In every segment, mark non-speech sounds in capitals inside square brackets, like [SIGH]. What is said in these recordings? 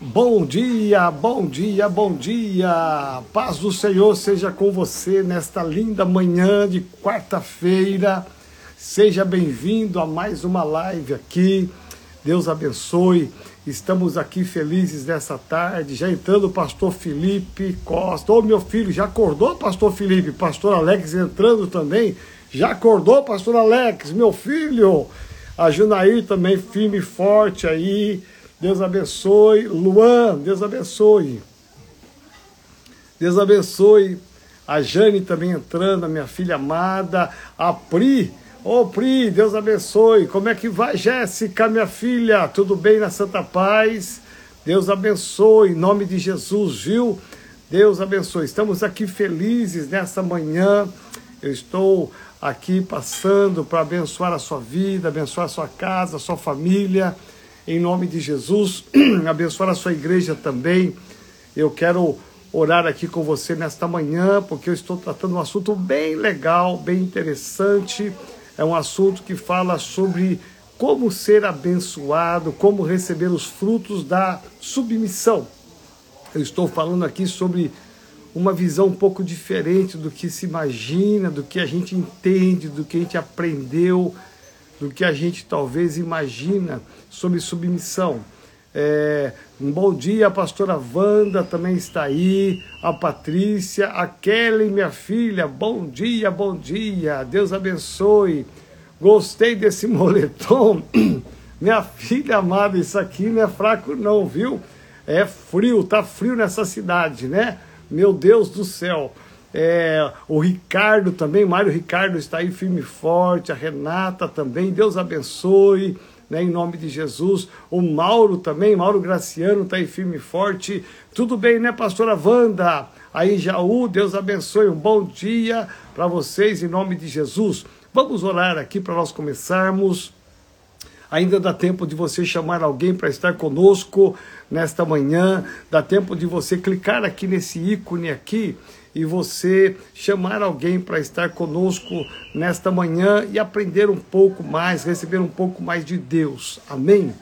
Bom dia, bom dia, bom dia. Paz do Senhor seja com você nesta linda manhã de quarta-feira. Seja bem-vindo a mais uma live aqui. Deus abençoe. Estamos aqui felizes nessa tarde. Já entrando o pastor Felipe Costa. Ô, meu filho, já acordou, pastor Felipe? Pastor Alex entrando também. Já acordou, pastor Alex, meu filho? A Junair também firme e forte aí. Deus abençoe. Luan, Deus abençoe. Deus abençoe. A Jane também entrando, a minha filha amada. A Pri. Ô Pri, Deus abençoe. Como é que vai, Jéssica, minha filha? Tudo bem na Santa Paz? Deus abençoe, em nome de Jesus, viu? Deus abençoe. Estamos aqui felizes nessa manhã. Eu estou aqui passando para abençoar a sua vida, abençoar a sua casa, a sua família em nome de Jesus, [CLEARS THROAT] abençoar a sua igreja também. Eu quero orar aqui com você nesta manhã, porque eu estou tratando um assunto bem legal, bem interessante. É um assunto que fala sobre como ser abençoado, como receber os frutos da submissão. Eu estou falando aqui sobre uma visão um pouco diferente do que se imagina, do que a gente entende, do que a gente aprendeu do que a gente talvez imagina sobre submissão. É, um bom dia, a pastora Wanda também está aí, a Patrícia, a Kelly, minha filha, bom dia, bom dia, Deus abençoe. Gostei desse [LAUGHS] moletom, minha filha amada, isso aqui não é fraco não, viu? É frio, tá frio nessa cidade, né? Meu Deus do céu. É, o Ricardo também, Mário Ricardo está aí firme e forte, a Renata também, Deus abençoe, né, em nome de Jesus. O Mauro também, Mauro Graciano está aí firme e forte. Tudo bem, né, pastora Wanda? Aí, Jaú, Deus abençoe, um bom dia para vocês, em nome de Jesus. Vamos orar aqui para nós começarmos. Ainda dá tempo de você chamar alguém para estar conosco nesta manhã. Dá tempo de você clicar aqui nesse ícone aqui e você chamar alguém para estar conosco nesta manhã e aprender um pouco mais, receber um pouco mais de Deus. Amém?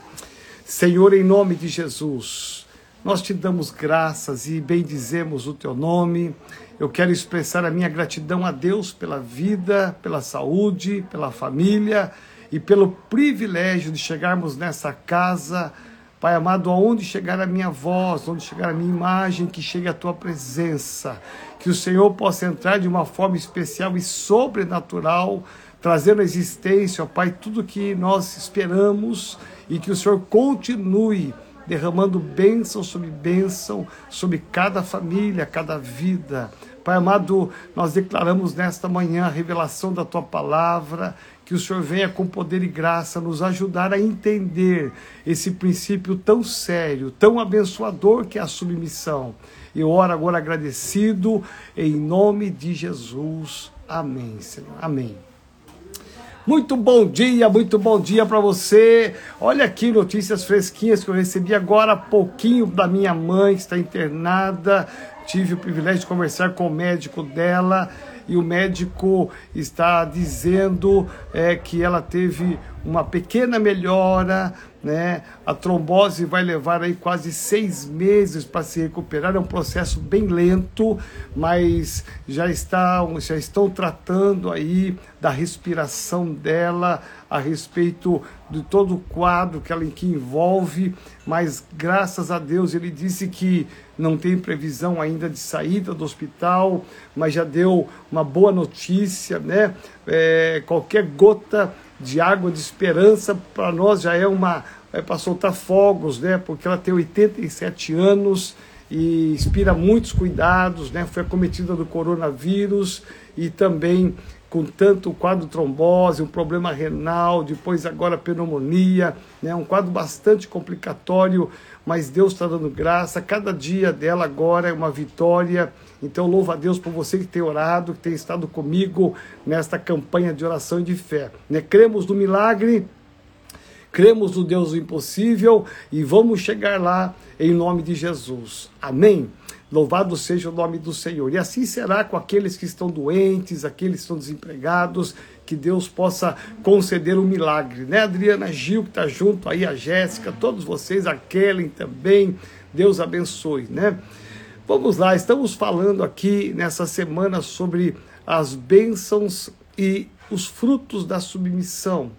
Senhor, em nome de Jesus, nós te damos graças e bendizemos o teu nome. Eu quero expressar a minha gratidão a Deus pela vida, pela saúde, pela família e pelo privilégio de chegarmos nessa casa Pai amado, aonde chegar a minha voz, onde chegar a minha imagem, que chegue a tua presença, que o Senhor possa entrar de uma forma especial e sobrenatural, trazendo à existência, ó Pai, tudo que nós esperamos e que o Senhor continue derramando bênção sobre bênção sobre cada família, cada vida. Pai amado, nós declaramos nesta manhã a revelação da tua palavra, que o Senhor venha com poder e graça nos ajudar a entender esse princípio tão sério, tão abençoador que é a submissão. Eu oro agora agradecido em nome de Jesus. Amém, Senhor. Amém. Muito bom dia, muito bom dia para você. Olha aqui notícias fresquinhas que eu recebi agora há pouquinho da minha mãe que está internada. Tive o privilégio de conversar com o médico dela e o médico está dizendo é, que ela teve uma pequena melhora, né? A trombose vai levar aí quase seis meses para se recuperar. É um processo bem lento, mas já está, já estão tratando aí da respiração dela a respeito de todo o quadro que ela que envolve. Mas graças a Deus ele disse que não tem previsão ainda de saída do hospital, mas já deu uma boa notícia, né? É, qualquer gota de água de esperança para nós já é uma é para soltar fogos, né? Porque ela tem 87 anos e inspira muitos cuidados, né? Foi acometida do coronavírus e também com tanto quadro trombose, um problema renal, depois agora pneumonia, né? Um quadro bastante complicatório, mas Deus está dando graça. Cada dia dela agora é uma vitória. Então louva a Deus por você que tem orado, que tem estado comigo nesta campanha de oração e de fé. Né? Cremos no milagre cremos no Deus do impossível e vamos chegar lá em nome de Jesus. Amém? Louvado seja o nome do Senhor. E assim será com aqueles que estão doentes, aqueles que estão desempregados, que Deus possa conceder um milagre, né? Adriana Gil, que está junto aí, a Jéssica, todos vocês, a Kellen também, Deus abençoe, né? Vamos lá, estamos falando aqui nessa semana sobre as bênçãos e os frutos da submissão.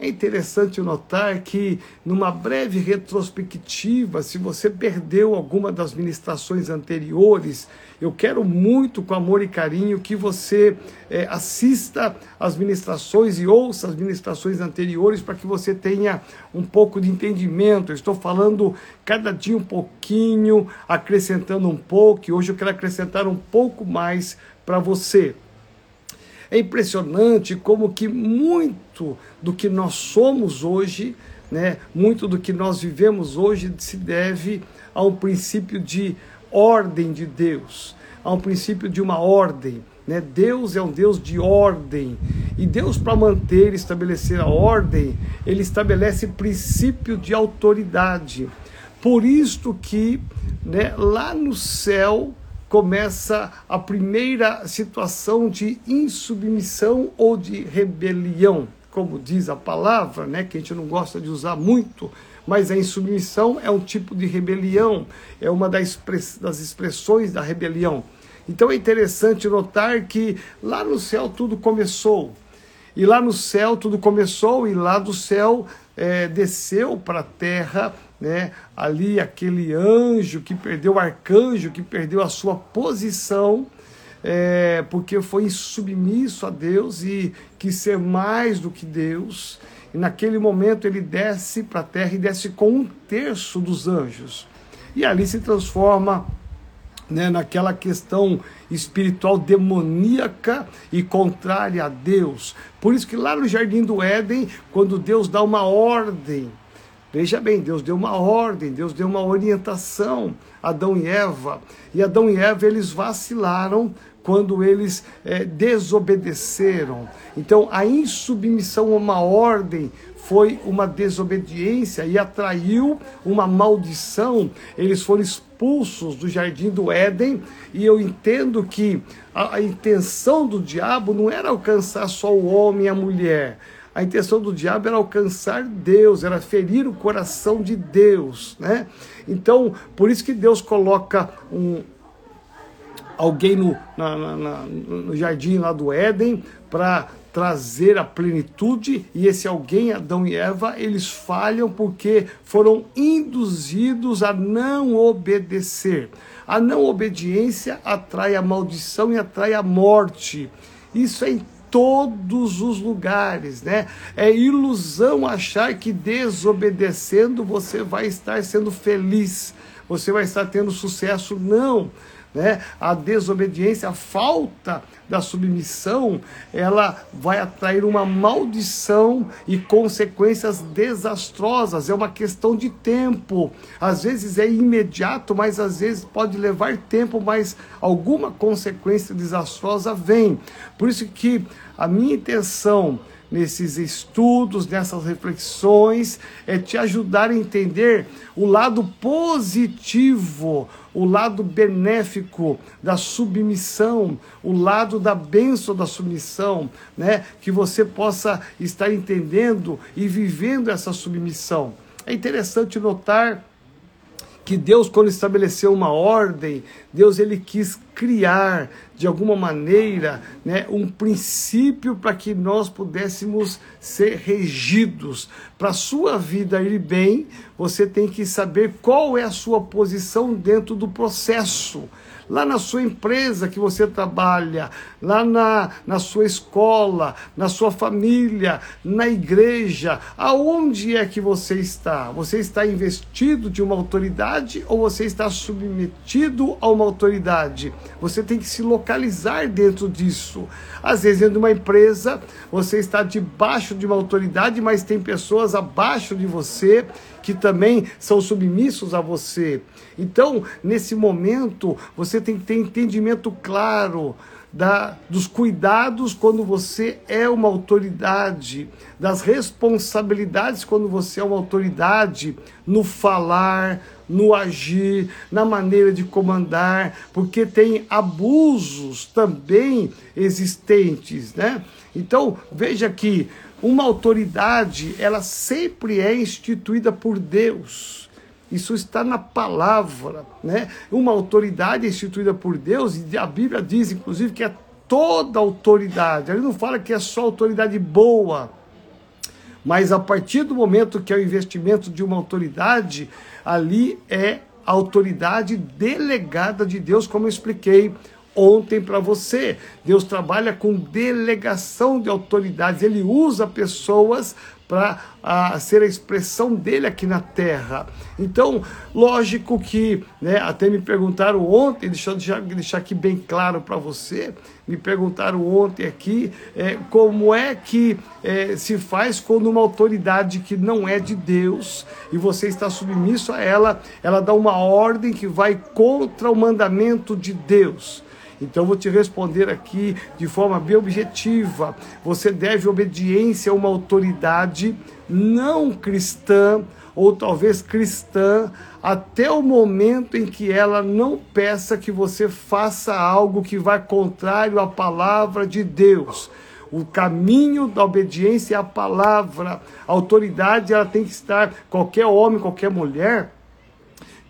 É interessante notar que, numa breve retrospectiva, se você perdeu alguma das ministrações anteriores, eu quero muito, com amor e carinho, que você é, assista as ministrações e ouça as ministrações anteriores para que você tenha um pouco de entendimento. Eu estou falando cada dia um pouquinho, acrescentando um pouco, e hoje eu quero acrescentar um pouco mais para você. É impressionante como que muito do que nós somos hoje, né, muito do que nós vivemos hoje se deve a um princípio de ordem de Deus, a um princípio de uma ordem. Né? Deus é um Deus de ordem. E Deus, para manter e estabelecer a ordem, ele estabelece princípio de autoridade. Por isto que né, lá no céu começa a primeira situação de insubmissão ou de rebelião, como diz a palavra, né, que a gente não gosta de usar muito, mas a insubmissão é um tipo de rebelião, é uma das expressões da rebelião. Então é interessante notar que lá no céu tudo começou. E lá no céu tudo começou, e lá do céu é, desceu para a terra né? Ali aquele anjo que perdeu, o arcanjo que perdeu a sua posição, é, porque foi submisso a Deus e quis ser mais do que Deus. E naquele momento ele desce para a terra e desce com um terço dos anjos. E ali se transforma né, naquela questão espiritual demoníaca e contrária a Deus. Por isso que lá no jardim do Éden, quando Deus dá uma ordem Veja bem, Deus deu uma ordem, Deus deu uma orientação a Adão e Eva. E Adão e Eva, eles vacilaram quando eles é, desobedeceram. Então, a insubmissão a uma ordem foi uma desobediência e atraiu uma maldição. Eles foram expulsos do jardim do Éden, e eu entendo que a, a intenção do diabo não era alcançar só o homem e a mulher a intenção do diabo era alcançar Deus, era ferir o coração de Deus, né? Então, por isso que Deus coloca um, alguém no, na, na, no jardim lá do Éden para trazer a plenitude e esse alguém, Adão e Eva, eles falham porque foram induzidos a não obedecer. A não obediência atrai a maldição e atrai a morte. Isso é todos os lugares, né? É ilusão achar que desobedecendo você vai estar sendo feliz, você vai estar tendo sucesso. Não né? A desobediência, a falta da submissão, ela vai atrair uma maldição e consequências desastrosas. É uma questão de tempo. Às vezes é imediato, mas às vezes pode levar tempo, mas alguma consequência desastrosa vem. Por isso que a minha intenção nesses estudos, nessas reflexões, é te ajudar a entender o lado positivo, o lado benéfico da submissão, o lado da bênção da submissão, né? Que você possa estar entendendo e vivendo essa submissão. É interessante notar que Deus, quando estabeleceu uma ordem, Deus ele quis criar de alguma maneira né, um princípio para que nós pudéssemos ser regidos. Para a sua vida ir bem, você tem que saber qual é a sua posição dentro do processo lá na sua empresa que você trabalha, lá na, na sua escola, na sua família, na igreja, aonde é que você está? Você está investido de uma autoridade ou você está submetido a uma autoridade? Você tem que se localizar dentro disso. Às vezes, dentro de uma empresa, você está debaixo de uma autoridade, mas tem pessoas abaixo de você que também são submissos a você. Então, nesse momento, você tem que ter entendimento claro da, dos cuidados quando você é uma autoridade, das responsabilidades quando você é uma autoridade no falar, no agir, na maneira de comandar, porque tem abusos também existentes, né? Então, veja que uma autoridade, ela sempre é instituída por Deus. Isso está na palavra, né? Uma autoridade é instituída por Deus e a Bíblia diz, inclusive, que é toda autoridade. Ele não fala que é só autoridade boa, mas a partir do momento que é o investimento de uma autoridade, ali é a autoridade delegada de Deus, como eu expliquei ontem para você. Deus trabalha com delegação de autoridades, ele usa pessoas para ser a expressão dele aqui na terra. Então, lógico que, né, até me perguntaram ontem, deixa eu deixar, deixar aqui bem claro para você, me perguntaram ontem aqui é, como é que é, se faz quando uma autoridade que não é de Deus e você está submisso a ela, ela dá uma ordem que vai contra o mandamento de Deus. Então eu vou te responder aqui de forma bem objetiva. Você deve obediência a uma autoridade não cristã ou talvez cristã até o momento em que ela não peça que você faça algo que vai contrário à palavra de Deus. O caminho da obediência é a palavra. A autoridade ela tem que estar, qualquer homem, qualquer mulher,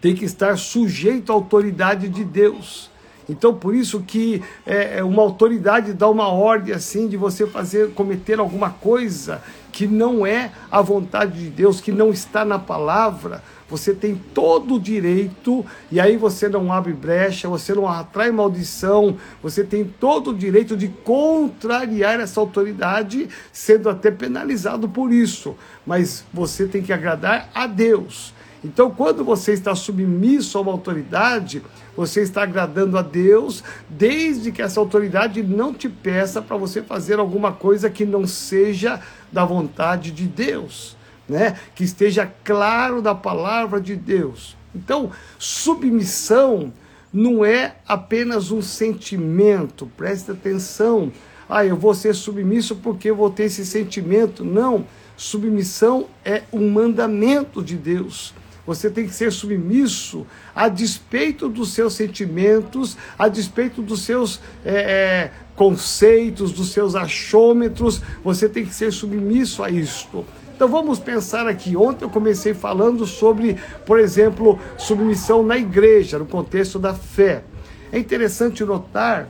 tem que estar sujeito à autoridade de Deus. Então, por isso que é, é, uma autoridade dá uma ordem assim de você fazer, cometer alguma coisa que não é a vontade de Deus, que não está na palavra, você tem todo o direito, e aí você não abre brecha, você não atrai maldição, você tem todo o direito de contrariar essa autoridade, sendo até penalizado por isso. Mas você tem que agradar a Deus. Então, quando você está submisso a uma autoridade, você está agradando a Deus, desde que essa autoridade não te peça para você fazer alguma coisa que não seja da vontade de Deus, né? Que esteja claro da palavra de Deus. Então, submissão não é apenas um sentimento, preste atenção. Ah, eu vou ser submisso porque eu vou ter esse sentimento. Não, submissão é um mandamento de Deus. Você tem que ser submisso a despeito dos seus sentimentos, a despeito dos seus é, é, conceitos, dos seus achômetros. Você tem que ser submisso a isto. Então vamos pensar aqui. Ontem eu comecei falando sobre, por exemplo, submissão na igreja, no contexto da fé. É interessante notar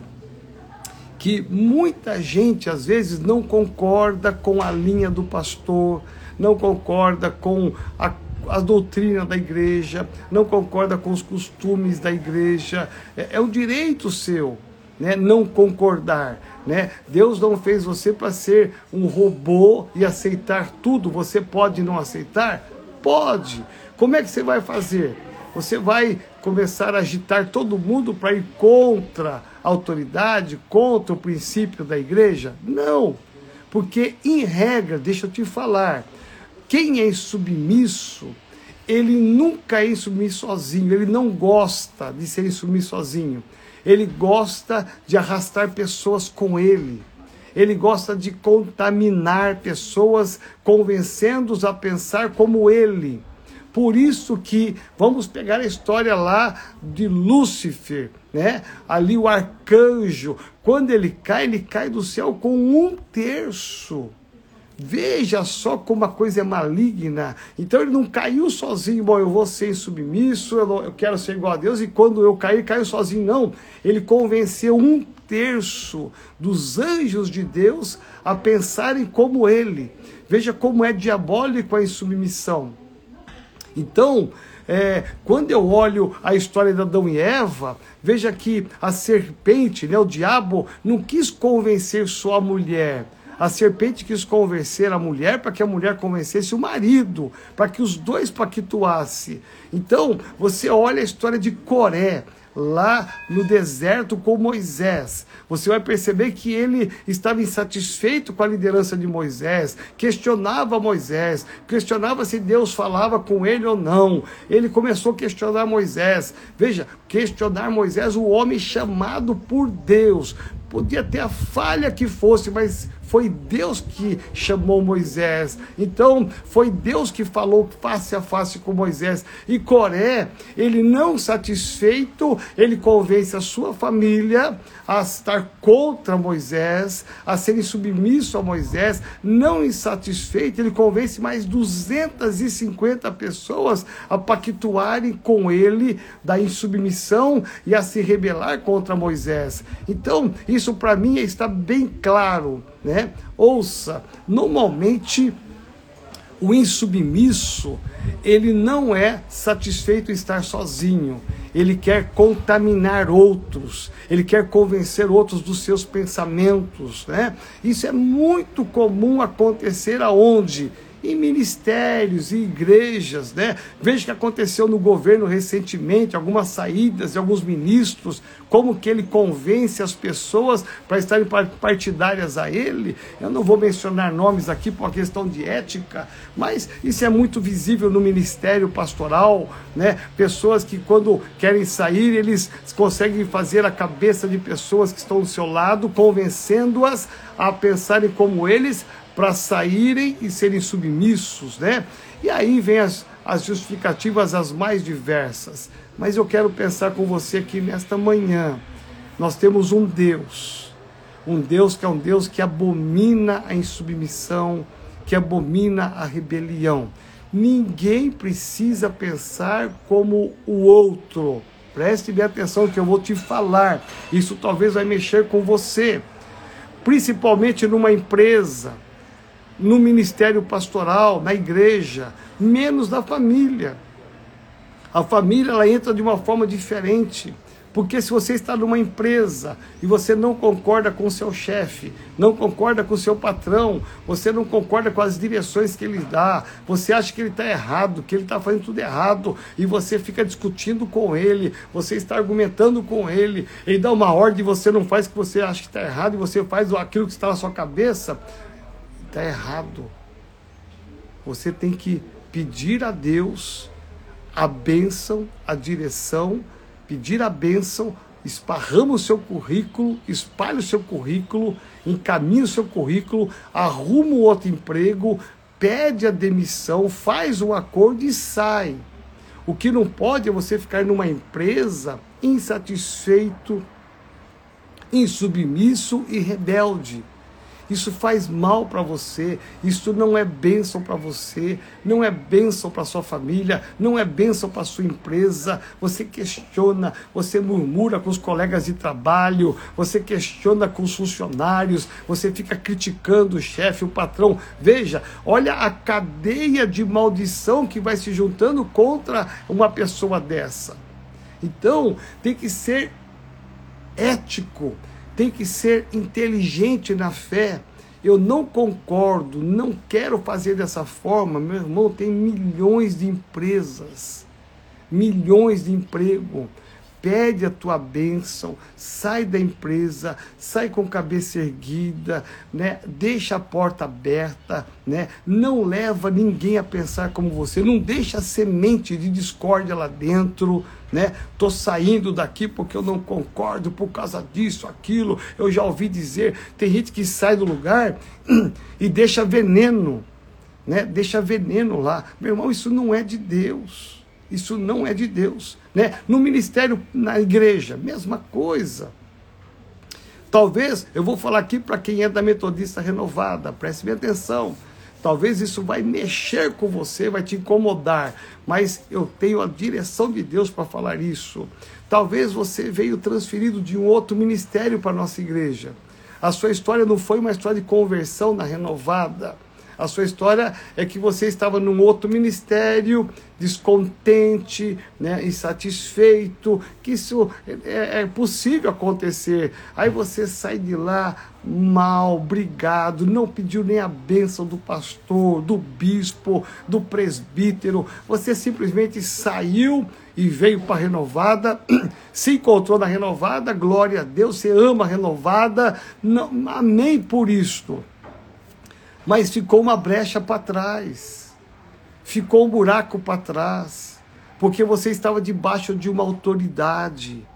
que muita gente às vezes não concorda com a linha do pastor, não concorda com a a doutrina da igreja, não concorda com os costumes da igreja. É, é o direito seu, né? Não concordar, né? Deus não fez você para ser um robô e aceitar tudo. Você pode não aceitar? Pode. Como é que você vai fazer? Você vai começar a agitar todo mundo para ir contra a autoridade, contra o princípio da igreja? Não. Porque, em regra, deixa eu te falar, quem é submisso, ele nunca é submisso sozinho, ele não gosta de ser submisso sozinho. Ele gosta de arrastar pessoas com ele. Ele gosta de contaminar pessoas, convencendo-os a pensar como ele. Por isso que vamos pegar a história lá de Lúcifer, né? Ali o arcanjo, quando ele cai, ele cai do céu com um terço Veja só como a coisa é maligna. Então ele não caiu sozinho, bom, eu vou ser submisso, eu, não, eu quero ser igual a Deus, e quando eu cair, caiu sozinho. Não. Ele convenceu um terço dos anjos de Deus a pensarem como ele. Veja como é diabólico a insubmissão. Então, é, quando eu olho a história de Adão e Eva, veja que a serpente, né, o diabo, não quis convencer só a mulher a serpente quis convencer a mulher para que a mulher convencesse o marido, para que os dois pactuassem. Então, você olha a história de Coré, lá no deserto com Moisés. Você vai perceber que ele estava insatisfeito com a liderança de Moisés, questionava Moisés, questionava se Deus falava com ele ou não. Ele começou a questionar Moisés. Veja, questionar Moisés, o homem chamado por Deus podia ter a falha que fosse, mas foi Deus que chamou Moisés. Então, foi Deus que falou face a face com Moisés. E Coré, ele não satisfeito, ele convence a sua família a estar contra Moisés, a serem submissos a Moisés. Não insatisfeito, ele convence mais 250 pessoas a pactuarem com ele da insubmissão e a se rebelar contra Moisés. Então, isso para mim está bem claro né? Ouça, normalmente o insubmisso, ele não é satisfeito em estar sozinho. Ele quer contaminar outros, ele quer convencer outros dos seus pensamentos, né? Isso é muito comum acontecer aonde? Em ministérios e igrejas, né? Veja o que aconteceu no governo recentemente, algumas saídas de alguns ministros, como que ele convence as pessoas para estarem partidárias a ele. Eu não vou mencionar nomes aqui por uma questão de ética, mas isso é muito visível no ministério pastoral, né? Pessoas que quando querem sair, eles conseguem fazer a cabeça de pessoas que estão do seu lado, convencendo-as a pensarem como eles, para saírem e serem submissos, né? E aí vem as, as justificativas as mais diversas. Mas eu quero pensar com você aqui nesta manhã. Nós temos um Deus, um Deus que é um Deus que abomina a insubmissão, que abomina a rebelião. Ninguém precisa pensar como o outro. Preste bem atenção que eu vou te falar. Isso talvez vai mexer com você. Principalmente numa empresa, no ministério pastoral, na igreja, menos na família. A família ela entra de uma forma diferente. Porque se você está numa empresa e você não concorda com o seu chefe, não concorda com o seu patrão, você não concorda com as direções que ele dá, você acha que ele está errado, que ele está fazendo tudo errado, e você fica discutindo com ele, você está argumentando com ele, ele dá uma ordem e você não faz o que você acha que está errado, e você faz aquilo que está na sua cabeça, Está errado. Você tem que pedir a Deus a bênção, a direção, pedir a bênção, esparrama o seu currículo, espalha o seu currículo, encaminha o seu currículo, arruma um outro emprego, pede a demissão, faz um acordo e sai. O que não pode é você ficar numa empresa insatisfeito, insubmisso e rebelde. Isso faz mal para você, isso não é bênção para você, não é bênção para sua família, não é bênção para sua empresa. Você questiona, você murmura com os colegas de trabalho, você questiona com os funcionários, você fica criticando o chefe, o patrão. Veja, olha a cadeia de maldição que vai se juntando contra uma pessoa dessa. Então, tem que ser ético tem que ser inteligente na fé. Eu não concordo, não quero fazer dessa forma. Meu irmão tem milhões de empresas, milhões de emprego pede a tua bênção, sai da empresa, sai com cabeça erguida, né? deixa a porta aberta, né? não leva ninguém a pensar como você, não deixa a semente de discórdia lá dentro, né? Tô saindo daqui porque eu não concordo por causa disso, aquilo. Eu já ouvi dizer, tem gente que sai do lugar [CLEARS THROAT] e deixa veneno, né? Deixa veneno lá. Meu irmão, isso não é de Deus. Isso não é de Deus. Né? No ministério, na igreja, mesma coisa. Talvez, eu vou falar aqui para quem é da Metodista Renovada, preste bem atenção. Talvez isso vai mexer com você, vai te incomodar, mas eu tenho a direção de Deus para falar isso. Talvez você veio transferido de um outro ministério para nossa igreja. A sua história não foi uma história de conversão na renovada. A sua história é que você estava num outro ministério, descontente, né, insatisfeito, que isso é, é possível acontecer. Aí você sai de lá mal, brigado, não pediu nem a bênção do pastor, do bispo, do presbítero. Você simplesmente saiu e veio para a renovada, [CLEARS THROAT] se encontrou na renovada, glória a Deus, você ama a renovada, não, amém por isto mas ficou uma brecha para trás, ficou um buraco para trás, porque você estava debaixo de uma autoridade.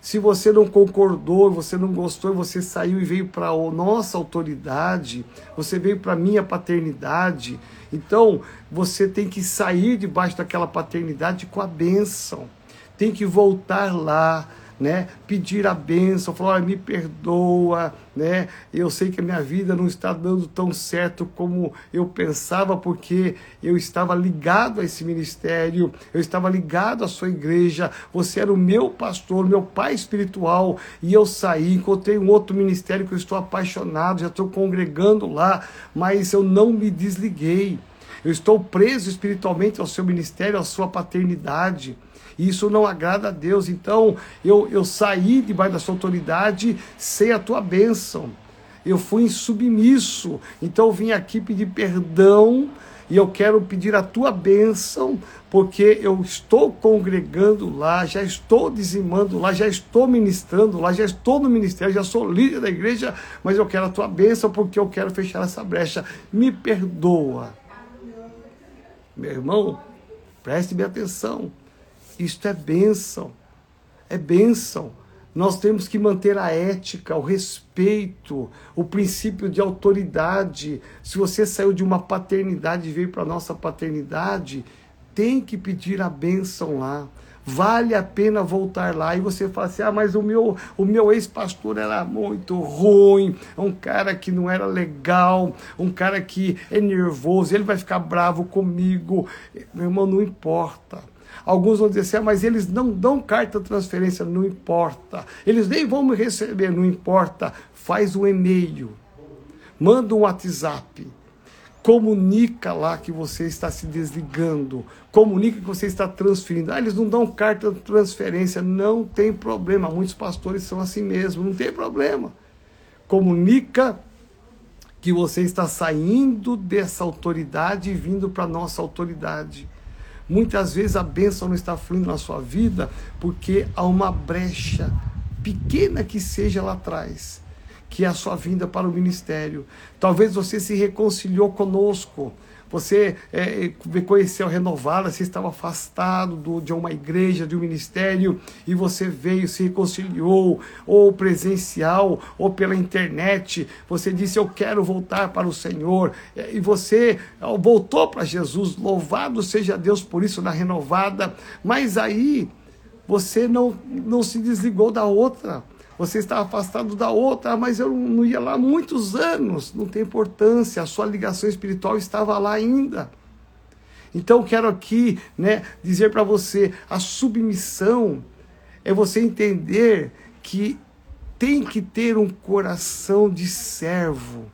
Se você não concordou, você não gostou, você saiu e veio para a nossa autoridade, você veio para a minha paternidade. Então, você tem que sair debaixo daquela paternidade com a bênção. Tem que voltar lá né? Pedir a bênção, falar, me perdoa, né? Eu sei que a minha vida não está dando tão certo como eu pensava, porque eu estava ligado a esse ministério, eu estava ligado à sua igreja, você era o meu pastor, meu pai espiritual, e eu saí, encontrei um outro ministério que eu estou apaixonado, já estou congregando lá, mas eu não me desliguei. Eu estou preso espiritualmente ao seu ministério, à sua paternidade. E isso não agrada a Deus. Então, eu, eu saí debaixo da sua autoridade sem a tua bênção. Eu fui insubmisso. Então, eu vim aqui pedir perdão e eu quero pedir a tua bênção, porque eu estou congregando lá, já estou dizimando lá, já estou ministrando lá, já estou no ministério, já sou líder da igreja, mas eu quero a tua bênção porque eu quero fechar essa brecha. Me perdoa. Meu irmão, preste bem atenção. Isto é bênção. É bênção. Nós temos que manter a ética, o respeito, o princípio de autoridade. Se você saiu de uma paternidade e veio para a nossa paternidade, tem que pedir a bênção lá. Vale a pena voltar lá. E você fala assim: ah, mas o meu, o meu ex-pastor era muito ruim, um cara que não era legal, um cara que é nervoso, ele vai ficar bravo comigo. Meu irmão, não importa Alguns vão dizer assim, ah, mas eles não dão carta de transferência, não importa. Eles nem vão me receber, não importa. Faz um e-mail, manda um WhatsApp, comunica lá que você está se desligando, comunica que você está transferindo. Ah, eles não dão carta de transferência, não tem problema. Muitos pastores são assim mesmo, não tem problema. Comunica que você está saindo dessa autoridade e vindo para nossa autoridade. Muitas vezes a bênção não está fluindo na sua vida porque há uma brecha, pequena que seja lá atrás, que é a sua vinda para o ministério. Talvez você se reconciliou conosco você é, conheceu renovada, você estava afastado do, de uma igreja, de um ministério, e você veio, se reconciliou, ou presencial, ou pela internet. Você disse: Eu quero voltar para o Senhor. E você voltou para Jesus. Louvado seja Deus por isso na renovada. Mas aí você não, não se desligou da outra você está afastado da outra, mas eu não ia lá há muitos anos, não tem importância, a sua ligação espiritual estava lá ainda. Então quero aqui, né, dizer para você, a submissão é você entender que tem que ter um coração de servo,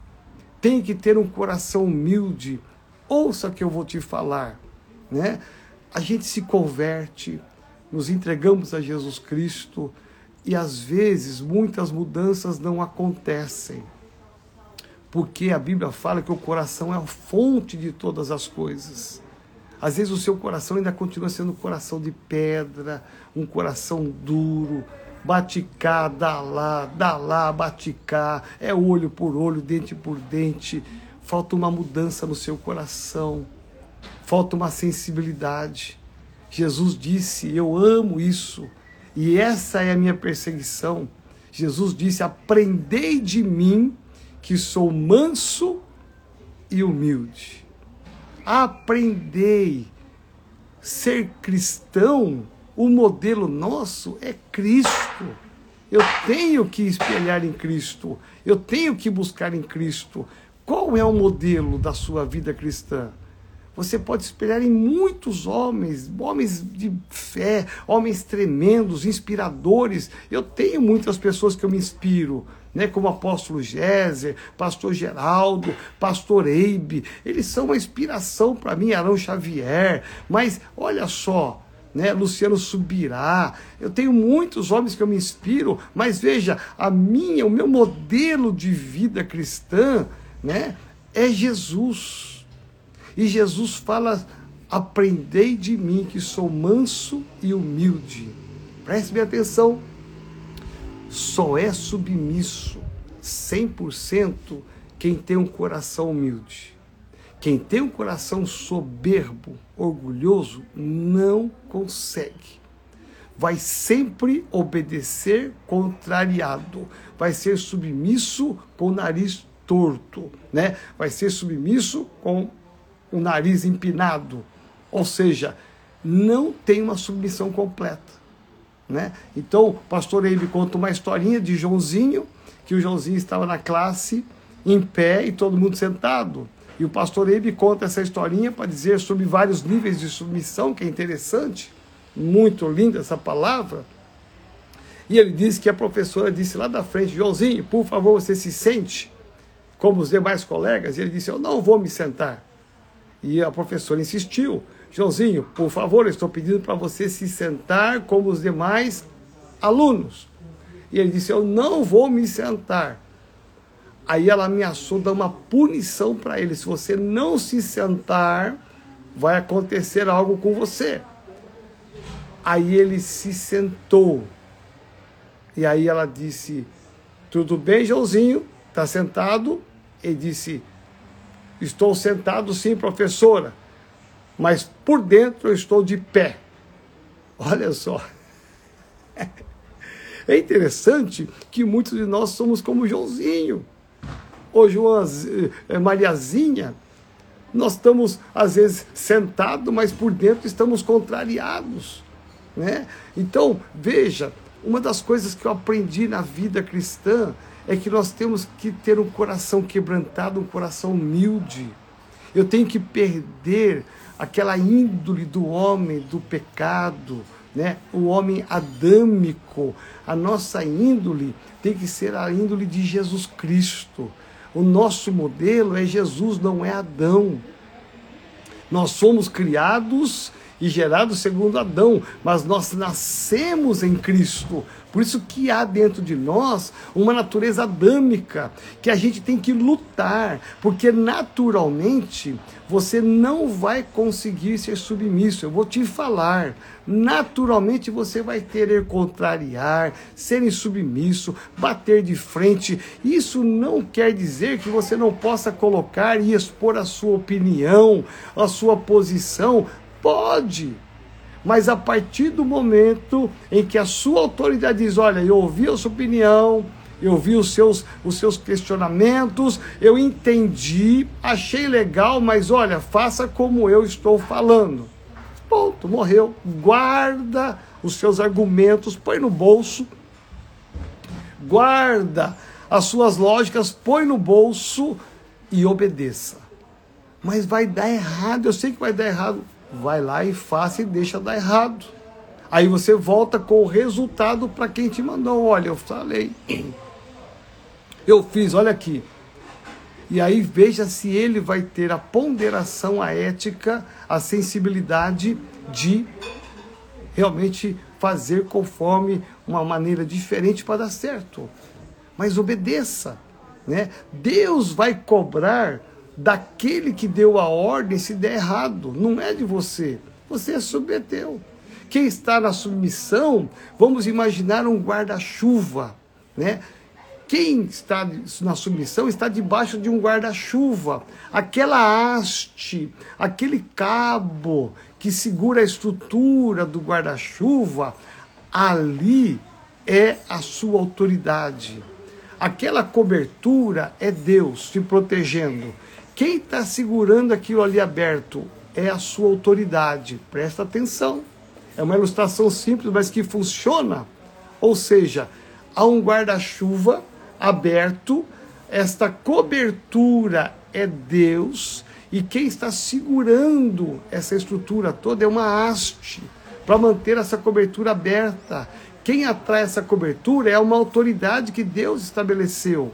tem que ter um coração humilde. Ouça o que eu vou te falar, né? A gente se converte, nos entregamos a Jesus Cristo, e às vezes muitas mudanças não acontecem. Porque a Bíblia fala que o coração é a fonte de todas as coisas. Às vezes o seu coração ainda continua sendo um coração de pedra, um coração duro, baticar, dá lá, dá lá, baticar, é olho por olho, dente por dente. Falta uma mudança no seu coração, falta uma sensibilidade. Jesus disse: Eu amo isso e essa é a minha perseguição. Jesus disse: Aprendei de mim, que sou manso e humilde. Aprendei. Ser cristão, o modelo nosso é Cristo. Eu tenho que espelhar em Cristo. Eu tenho que buscar em Cristo. Qual é o modelo da sua vida cristã? Você pode espelhar em muitos homens, homens de fé, homens tremendos, inspiradores. Eu tenho muitas pessoas que eu me inspiro, né, como apóstolo Géser, pastor Geraldo, pastor Eibe. Eles são uma inspiração para mim, Arão Xavier. Mas olha só, né, Luciano Subirá. Eu tenho muitos homens que eu me inspiro, mas veja, a minha, o meu modelo de vida cristã, né, é Jesus. E Jesus fala: Aprendei de mim que sou manso e humilde. Preste bem atenção. Só é submisso 100% quem tem um coração humilde. Quem tem um coração soberbo, orgulhoso, não consegue. vai sempre obedecer contrariado, vai ser submisso com o nariz torto, né? Vai ser submisso com o nariz empinado. Ou seja, não tem uma submissão completa. Né? Então, o pastor Eibe conta uma historinha de Joãozinho, que o Joãozinho estava na classe em pé e todo mundo sentado. E o pastor Eibe conta essa historinha para dizer sobre vários níveis de submissão, que é interessante, muito linda essa palavra. E ele disse que a professora disse lá da frente, Joãozinho, por favor, você se sente como os demais colegas? E ele disse, eu não vou me sentar. E a professora insistiu, Joãozinho, por favor, estou pedindo para você se sentar como os demais alunos. E ele disse: Eu não vou me sentar. Aí ela ameaçou dar uma punição para ele: se você não se sentar, vai acontecer algo com você. Aí ele se sentou. E aí ela disse: Tudo bem, Joãozinho? Está sentado? Ele disse: Estou sentado sim, professora mas por dentro eu estou de pé. Olha só. [LAUGHS] É interessante que muitos de nós somos como Joãozinho, ou João, eh, Mariazinha. Nós estamos, às vezes, sentados, mas por dentro estamos contrariados. Né? Então, veja, uma das coisas que eu aprendi na vida cristã é que nós temos que ter um coração quebrantado, um coração humilde. Eu tenho que perder aquela índole do homem do pecado, né? o homem adâmico. A nossa índole tem que ser a índole de Jesus Cristo. O nosso modelo é Jesus, não é Adão. Nós somos criados e gerados segundo Adão, mas nós nascemos em Cristo. Por isso que há dentro de nós uma natureza adâmica que a gente tem que lutar, porque naturalmente você não vai conseguir ser submisso. Eu vou te falar, naturalmente você vai querer contrariar, ser insubmisso, bater de frente. Isso não quer dizer que você não possa colocar e expor a sua opinião, a sua posição. Pode mas a partir do momento em que a sua autoridade diz: olha, eu ouvi a sua opinião, eu vi os seus, os seus questionamentos, eu entendi, achei legal, mas olha, faça como eu estou falando. Ponto, morreu. Guarda os seus argumentos, põe no bolso, guarda as suas lógicas, põe no bolso e obedeça. Mas vai dar errado, eu sei que vai dar errado vai lá e faça e deixa dar errado. Aí você volta com o resultado para quem te mandou. Olha, eu falei, eu fiz, olha aqui. E aí veja se ele vai ter a ponderação, a ética, a sensibilidade de realmente fazer conforme uma maneira diferente para dar certo. Mas obedeça, né? Deus vai cobrar daquele que deu a ordem se der errado, não é de você. Você submeteu. Quem está na submissão, vamos imaginar um guarda-chuva, né? Quem está na submissão está debaixo de um guarda-chuva. Aquela haste, aquele cabo que segura a estrutura do guarda-chuva, ali é a sua autoridade. Aquela cobertura é Deus te protegendo. Quem está segurando aquilo ali aberto é a sua autoridade. Presta atenção. É uma ilustração simples, mas que funciona. Ou seja, há um guarda-chuva aberto, esta cobertura é Deus, e quem está segurando essa estrutura toda é uma haste para manter essa cobertura aberta. Quem atrai essa cobertura é uma autoridade que Deus estabeleceu.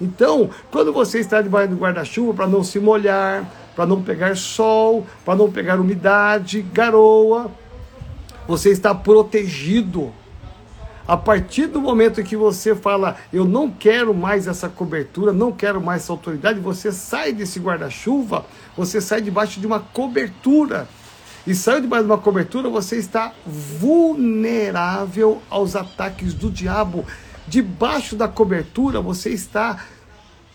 Então, quando você está debaixo do guarda-chuva para não se molhar, para não pegar sol, para não pegar umidade, garoa, você está protegido. A partir do momento que você fala, eu não quero mais essa cobertura, não quero mais essa autoridade, você sai desse guarda-chuva, você sai debaixo de uma cobertura. E saiu debaixo de uma cobertura, você está vulnerável aos ataques do diabo debaixo da cobertura você está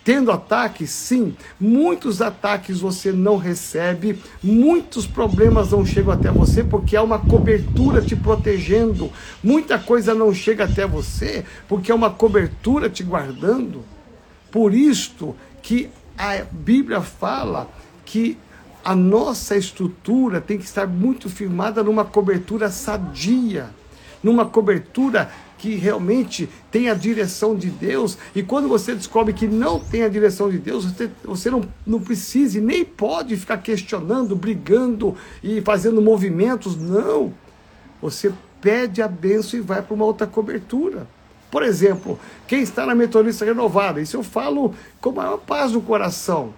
tendo ataques? Sim. Muitos ataques você não recebe, muitos problemas não chegam até você porque há uma cobertura te protegendo. Muita coisa não chega até você porque há uma cobertura te guardando. Por isto que a Bíblia fala que a nossa estrutura tem que estar muito firmada numa cobertura sadia, numa cobertura que realmente tem a direção de Deus, e quando você descobre que não tem a direção de Deus, você, você não, não precisa e nem pode ficar questionando, brigando e fazendo movimentos, não. Você pede a benção e vai para uma outra cobertura. Por exemplo, quem está na metodista renovada, isso eu falo com a maior paz no coração.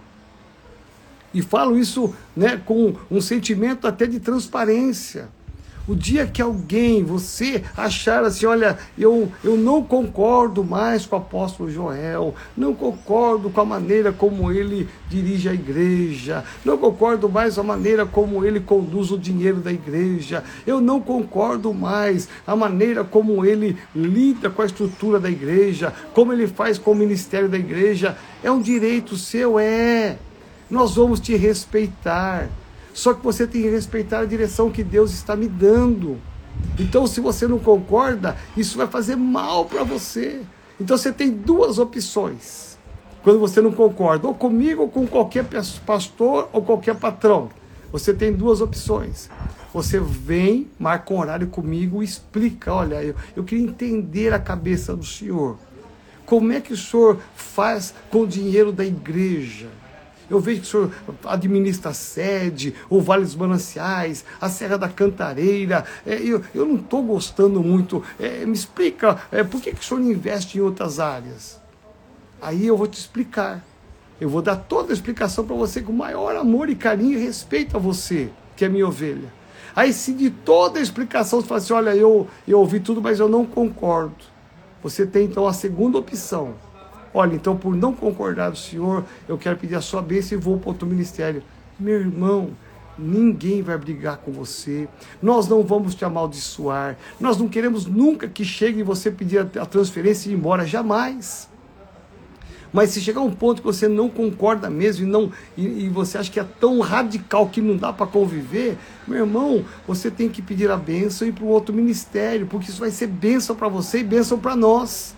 E falo isso né, com um sentimento até de transparência. O dia que alguém, você, achar assim, olha, eu, eu não concordo mais com o apóstolo Joel, não concordo com a maneira como ele dirige a igreja, não concordo mais com a maneira como ele conduz o dinheiro da igreja, eu não concordo mais a maneira como ele lida com a estrutura da igreja, como ele faz com o ministério da igreja. É um direito seu, é. Nós vamos te respeitar. Só que você tem que respeitar a direção que Deus está me dando. Então, se você não concorda, isso vai fazer mal para você. Então, você tem duas opções. Quando você não concorda, ou comigo, ou com qualquer pastor, ou qualquer patrão. Você tem duas opções. Você vem, marca um horário comigo explica: olha, eu, eu queria entender a cabeça do senhor. Como é que o senhor faz com o dinheiro da igreja? Eu vejo que o senhor administra a sede, o Vale dos Mananciais, a Serra da Cantareira. É, eu, eu não estou gostando muito. É, me explica, é, por que, que o senhor não investe em outras áreas? Aí eu vou te explicar. Eu vou dar toda a explicação para você com maior amor e carinho e respeito a você, que é minha ovelha. Aí, se de toda a explicação você fala assim: olha, eu, eu ouvi tudo, mas eu não concordo. Você tem então a segunda opção Olha, então por não concordar do Senhor, eu quero pedir a sua bênção e vou para outro ministério. Meu irmão, ninguém vai brigar com você, nós não vamos te amaldiçoar, nós não queremos nunca que chegue você pedir a transferência e ir embora, jamais. Mas se chegar um ponto que você não concorda mesmo e, não, e, e você acha que é tão radical que não dá para conviver, meu irmão, você tem que pedir a bênção e ir para um outro ministério, porque isso vai ser bênção para você e bênção para nós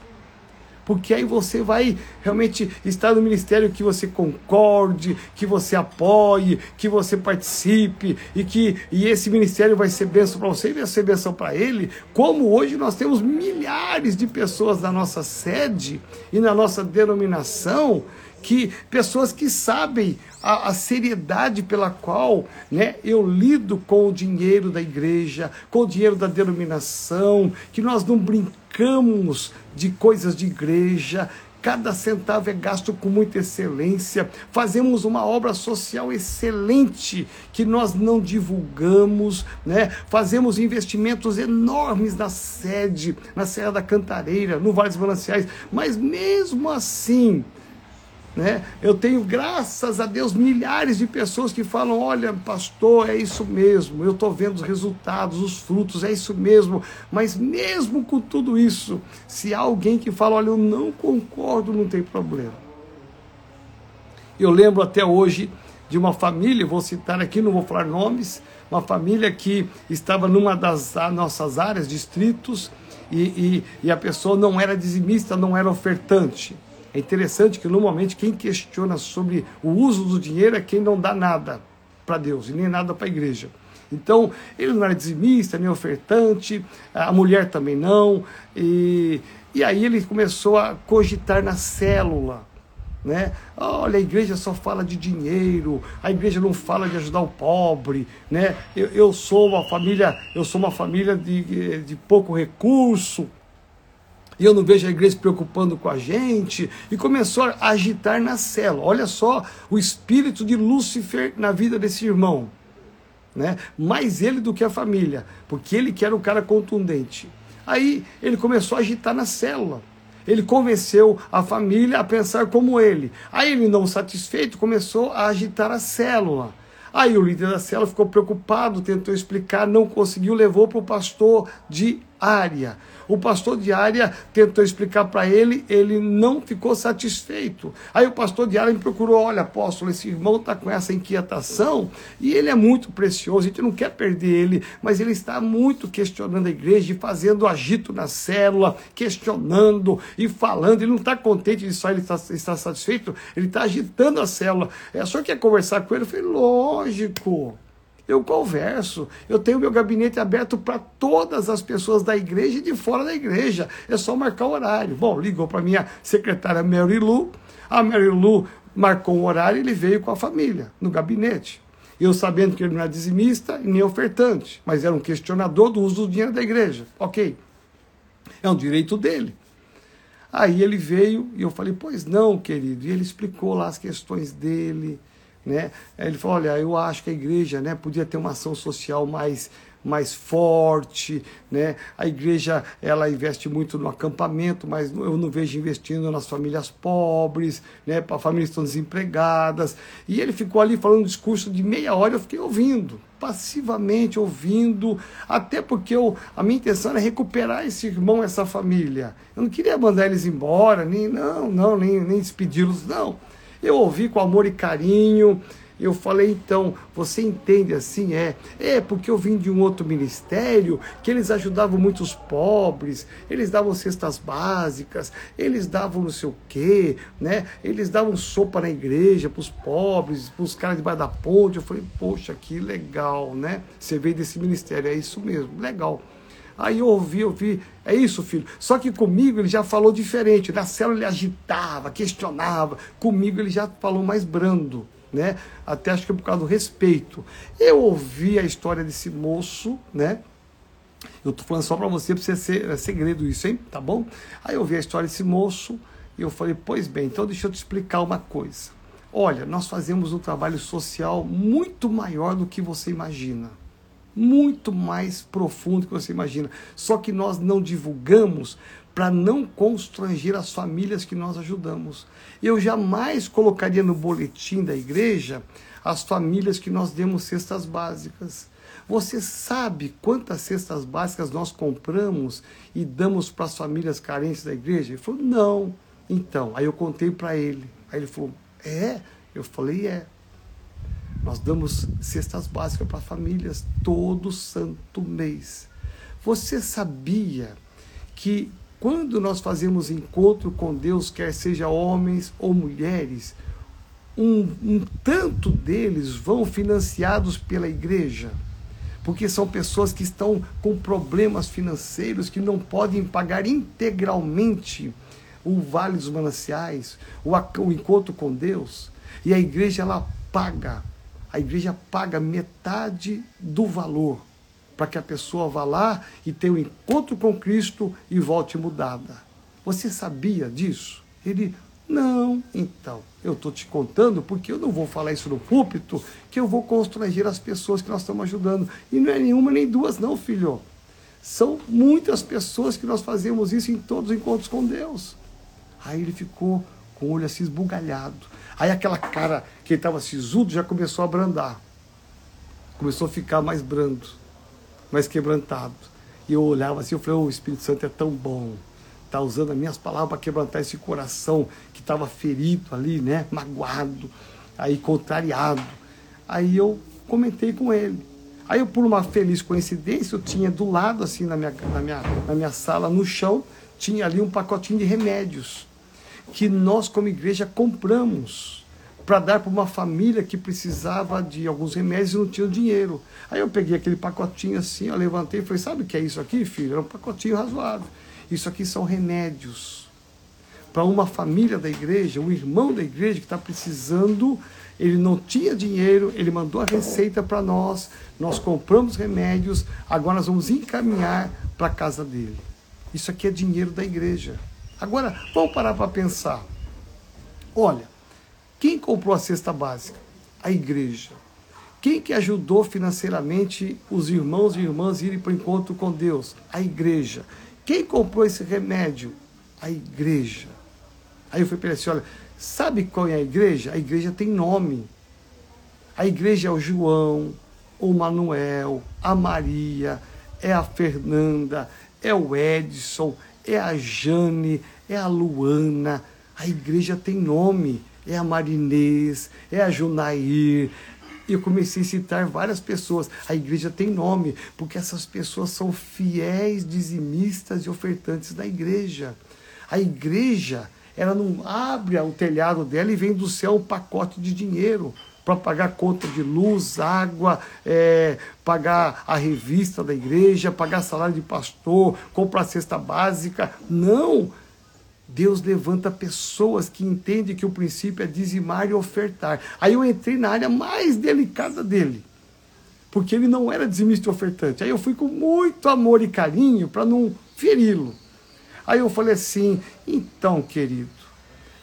porque aí você vai realmente estar no ministério que você concorde, que você apoie, que você participe e que e esse ministério vai ser bênção para você e vai ser bênção para ele. Como hoje nós temos milhares de pessoas na nossa sede e na nossa denominação que pessoas que sabem a, a, seriedade pela qual né, eu lido com o dinheiro da igreja, com o dinheiro da denominação, que nós não brincamos de coisas de igreja, Cada centavo é gasto com muita excelência. Fazemos uma obra social excelente que nós não divulgamos, né? Fazemos investimentos enormes na sede, na Serra da Cantareira, no Vale dos mas mesmo assim, né? Eu tenho, graças a Deus, milhares de pessoas que falam: olha, pastor, é isso mesmo, eu estou vendo os resultados, os frutos, é isso mesmo. Mas mesmo com tudo isso, se há alguém que fala: olha, eu não concordo, não tem problema. Eu lembro até hoje de uma família, vou citar aqui, não vou falar nomes, uma família que estava numa das nossas áreas, distritos, e, e, e a pessoa não era dizimista, não era ofertante. É interessante que normalmente quem questiona sobre o uso do dinheiro é quem não dá nada para Deus e nem nada para a igreja. Então, ele não era dizimista, nem ofertante, a mulher também não. E, e aí ele começou a cogitar na célula. Né? Olha, a igreja só fala de dinheiro, a igreja não fala de ajudar o pobre, né? Eu, eu sou uma família, eu sou uma família de, de pouco recurso, e eu não vejo a igreja se preocupando com a gente, e começou a agitar na cela. Olha só o espírito de Lúcifer na vida desse irmão. Né? Mais ele do que a família, porque ele que era o cara contundente. Aí ele começou a agitar na célula. Ele convenceu a família a pensar como ele. Aí ele, não satisfeito, começou a agitar a célula. Aí o líder da célula ficou preocupado, tentou explicar, não conseguiu, levou para o pastor de área. O pastor de área tentou explicar para ele, ele não ficou satisfeito. Aí o pastor de área me procurou: olha, apóstolo, esse irmão está com essa inquietação e ele é muito precioso, a gente não quer perder ele, mas ele está muito questionando a igreja e fazendo agito na célula, questionando e falando. Ele não está contente de só ele estar, estar satisfeito, ele está agitando a célula. É, só quer conversar com ele? Eu falei: lógico eu converso. Eu tenho meu gabinete aberto para todas as pessoas da igreja e de fora da igreja. É só marcar o horário. Bom, ligou para minha secretária Mary Lou. A Mary Lou marcou um horário e ele veio com a família no gabinete. Eu sabendo que ele não era dizimista e nem ofertante, mas era um questionador do uso do dinheiro da igreja. Ok. É um direito dele. Aí ele veio e eu falei, pois não, querido. E ele explicou lá as questões dele né? Ele falou, olha, eu acho que a igreja né, podia ter uma ação social mais, mais forte, né? A igreja ela investe muito no acampamento, mas eu não vejo investindo nas famílias pobres, né? Para famílias estão desempregadas. E ele ficou ali falando um discurso de meia hora, eu fiquei ouvindo, passivamente ouvindo, até porque eu, a minha intenção era recuperar esse irmão, essa família. Eu não queria mandar eles embora, nem não, não, nem, nem despedi-los, não. Eu ouvi com amor e carinho. Eu falei, então, você entende assim? É, é porque eu vim de um outro ministério que eles ajudavam muito os pobres, eles davam cestas básicas, eles davam não sei o quê, né? Eles davam sopa na igreja para os pobres, para os caras debaixo da ponte. Eu falei, poxa, que legal, né? Você veio desse ministério, é isso mesmo, legal. Aí eu ouvi, ouvi, é isso, filho. Só que comigo ele já falou diferente. Na célula ele agitava, questionava. Comigo ele já falou mais brando, né? Até acho que é por causa do respeito. Eu ouvi a história desse moço, né? Eu tô falando só para você, para você ser é segredo isso, hein? Tá bom? Aí eu ouvi a história desse moço e eu falei, pois bem, então deixa eu te explicar uma coisa. Olha, nós fazemos um trabalho social muito maior do que você imagina muito mais profundo que você imagina. Só que nós não divulgamos para não constranger as famílias que nós ajudamos. Eu jamais colocaria no boletim da igreja as famílias que nós demos cestas básicas. Você sabe quantas cestas básicas nós compramos e damos para as famílias carentes da igreja? Ele falou, não. Então, aí eu contei para ele. Aí ele falou, é? Eu falei, é. Nós damos cestas básicas para famílias todo santo mês. Você sabia que quando nós fazemos encontro com Deus, quer seja homens ou mulheres, um, um tanto deles vão financiados pela igreja? porque são pessoas que estão com problemas financeiros que não podem pagar integralmente o Vale dos Mananciais, o, o encontro com Deus, e a igreja ela paga a igreja paga metade do valor para que a pessoa vá lá e tenha um encontro com Cristo e volte mudada. Você sabia disso? Ele, não, então, eu estou te contando porque eu não vou falar isso no púlpito, que eu vou constranger as pessoas que nós estamos ajudando. E não é nenhuma nem duas, não, filho. São muitas pessoas que nós fazemos isso em todos os encontros com Deus. Aí ele ficou com o olho assim esbugalhado. Aí aquela cara que estava sisudo já começou a abrandar. Começou a ficar mais brando, mais quebrantado. E eu olhava assim, eu falei, oh, o Espírito Santo é tão bom. Está usando as minhas palavras para quebrantar esse coração que estava ferido ali, né? Magoado, aí contrariado. Aí eu comentei com ele. Aí eu, por uma feliz coincidência, eu tinha do lado, assim, na minha, na minha, na minha sala, no chão, tinha ali um pacotinho de remédios que nós, como igreja, compramos para dar para uma família que precisava de alguns remédios e não tinha dinheiro. Aí eu peguei aquele pacotinho assim, eu levantei e falei: Sabe o que é isso aqui, filho? É um pacotinho razoável. Isso aqui são remédios para uma família da igreja, um irmão da igreja que está precisando. Ele não tinha dinheiro, ele mandou a receita para nós, nós compramos remédios, agora nós vamos encaminhar para a casa dele. Isso aqui é dinheiro da igreja. Agora, vamos parar para pensar. Olha, quem comprou a cesta básica? A igreja. Quem que ajudou financeiramente os irmãos e irmãs a irem para o encontro com Deus? A igreja. Quem comprou esse remédio? A igreja. Aí eu fui para ele assim, olha, sabe qual é a igreja? A igreja tem nome. A igreja é o João, o Manuel, a Maria, é a Fernanda, é o Edson, é a Jane, é a Luana. A igreja tem nome. É a Marinês, é a Junair. Eu comecei a citar várias pessoas. A igreja tem nome, porque essas pessoas são fiéis dizimistas e ofertantes da igreja. A igreja, ela não abre o telhado dela e vem do céu um pacote de dinheiro para pagar conta de luz, água, é, pagar a revista da igreja, pagar salário de pastor, comprar cesta básica. Não! Deus levanta pessoas que entendem que o princípio é dizimar e ofertar. Aí eu entrei na área mais delicada dele, porque ele não era dizimista e ofertante. Aí eu fui com muito amor e carinho para não feri-lo. Aí eu falei assim: então, querido,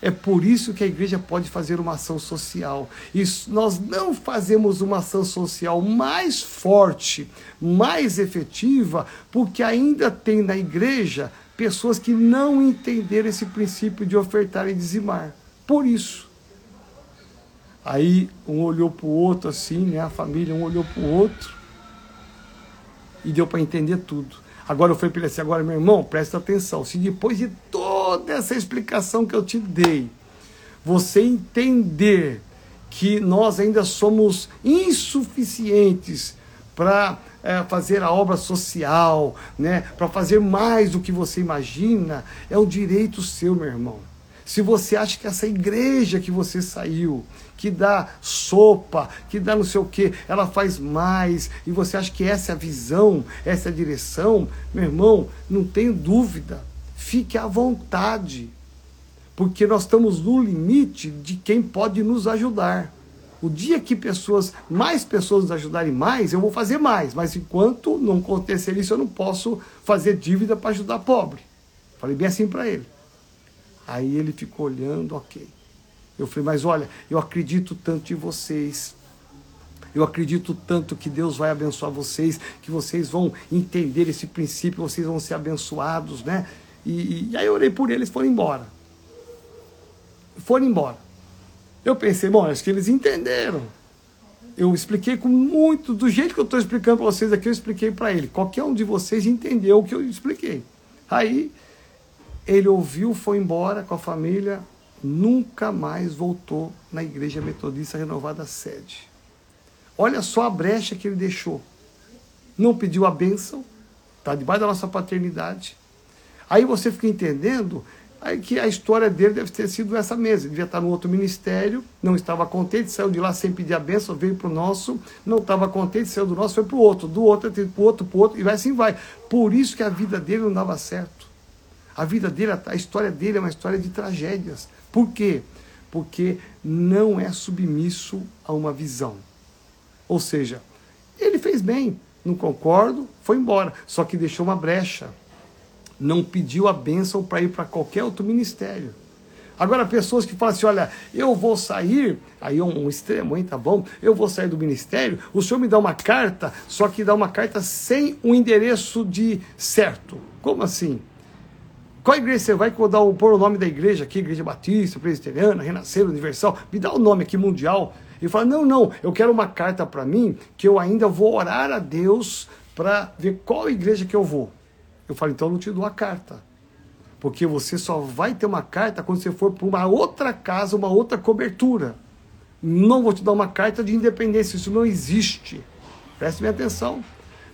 é por isso que a igreja pode fazer uma ação social. Isso, nós não fazemos uma ação social mais forte, mais efetiva, porque ainda tem na igreja pessoas que não entenderam esse princípio de ofertar e dizimar. Por isso. Aí um olhou para o outro assim, né? A família, um olhou para o outro. E deu para entender tudo. Agora eu falei para ele assim, agora meu irmão, presta atenção. Se depois de toda essa explicação que eu te dei, você entender que nós ainda somos insuficientes para é, fazer a obra social, né, para fazer mais do que você imagina, é um direito seu, meu irmão. Se você acha que essa igreja que você saiu, que dá sopa, que dá não sei o que, ela faz mais, e você acha que essa é a visão, essa é a direção, meu irmão, não tenho dúvida, fique à vontade, porque nós estamos no limite de quem pode nos ajudar. O dia que pessoas, mais pessoas nos ajudarem mais, eu vou fazer mais. Mas enquanto não acontecer isso, eu não posso fazer dívida para ajudar pobre. Falei bem assim para ele. Aí ele ficou olhando, ok. Eu falei, mas olha, eu acredito tanto em vocês. Eu acredito tanto que Deus vai abençoar vocês, que vocês vão entender esse princípio, vocês vão ser abençoados, né? E, e aí eu orei por eles, foram embora. Foram embora. Eu pensei, bom, acho que eles entenderam. Eu expliquei com muito, do jeito que eu estou explicando para vocês aqui, eu expliquei para ele. Qualquer um de vocês entendeu o que eu expliquei. Aí ele ouviu, foi embora com a família, nunca mais voltou na Igreja Metodista Renovada Sede. Olha só a brecha que ele deixou. Não pediu a bênção, está debaixo da nossa paternidade. Aí você fica entendendo Aí que a história dele deve ter sido essa mesma. Ele devia estar no outro ministério, não estava contente, saiu de lá sem pedir a benção, veio para o nosso, não estava contente, saiu do nosso, foi para o outro, do outro, para o outro, para o outro, e vai assim vai. Por isso que a vida dele não dava certo. A vida dele, a história dele é uma história de tragédias. Por quê? Porque não é submisso a uma visão. Ou seja, ele fez bem, não concordo, foi embora, só que deixou uma brecha não pediu a bênção para ir para qualquer outro ministério. Agora, pessoas que falam assim: olha, eu vou sair, aí é um extremo, hein, tá bom? Eu vou sair do ministério, o senhor me dá uma carta, só que dá uma carta sem o endereço de certo. Como assim? Qual igreja você vai que eu vou dar o, pôr o nome da igreja aqui, Igreja Batista, Presbiteriana, Renascer, Universal? Me dá o nome aqui mundial. E fala: não, não, eu quero uma carta para mim que eu ainda vou orar a Deus para ver qual igreja que eu vou. Eu falei, então eu não te dou a carta. Porque você só vai ter uma carta quando você for para uma outra casa, uma outra cobertura. Não vou te dar uma carta de independência, isso não existe. Preste minha atenção.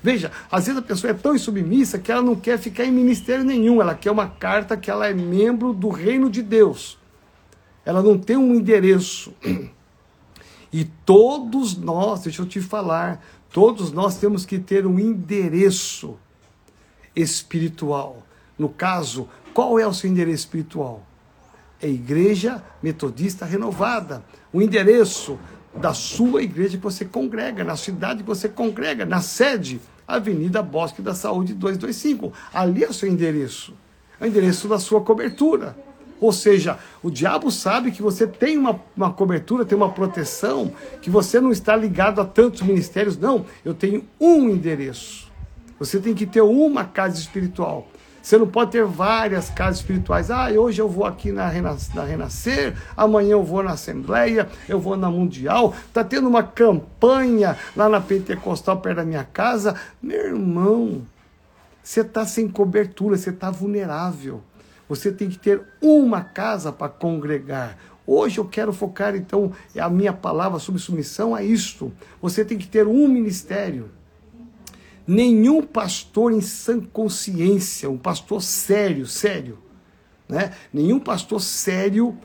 Veja, às vezes a pessoa é tão insubmissa que ela não quer ficar em ministério nenhum, ela quer uma carta que ela é membro do reino de Deus. Ela não tem um endereço. E todos nós, deixa eu te falar, todos nós temos que ter um endereço espiritual. No caso, qual é o seu endereço espiritual? É Igreja Metodista Renovada. O endereço da sua igreja que você congrega, na cidade que você congrega, na sede, Avenida Bosque da Saúde 225. Ali é o seu endereço. É o endereço da sua cobertura. Ou seja, o diabo sabe que você tem uma, uma cobertura, tem uma proteção, que você não está ligado a tantos ministérios. Não, eu tenho um endereço. Você tem que ter uma casa espiritual. Você não pode ter várias casas espirituais. Ah, hoje eu vou aqui na, na Renascer, amanhã eu vou na Assembleia, eu vou na Mundial. Está tendo uma campanha lá na Pentecostal perto da minha casa. Meu irmão, Você está sem cobertura, você está vulnerável. Você tem que ter uma casa para congregar. Hoje eu quero focar então a minha palavra sobre submissão a isto. Você tem que ter um ministério. Nenhum pastor em sã consciência, um pastor sério, sério, né? Nenhum pastor sério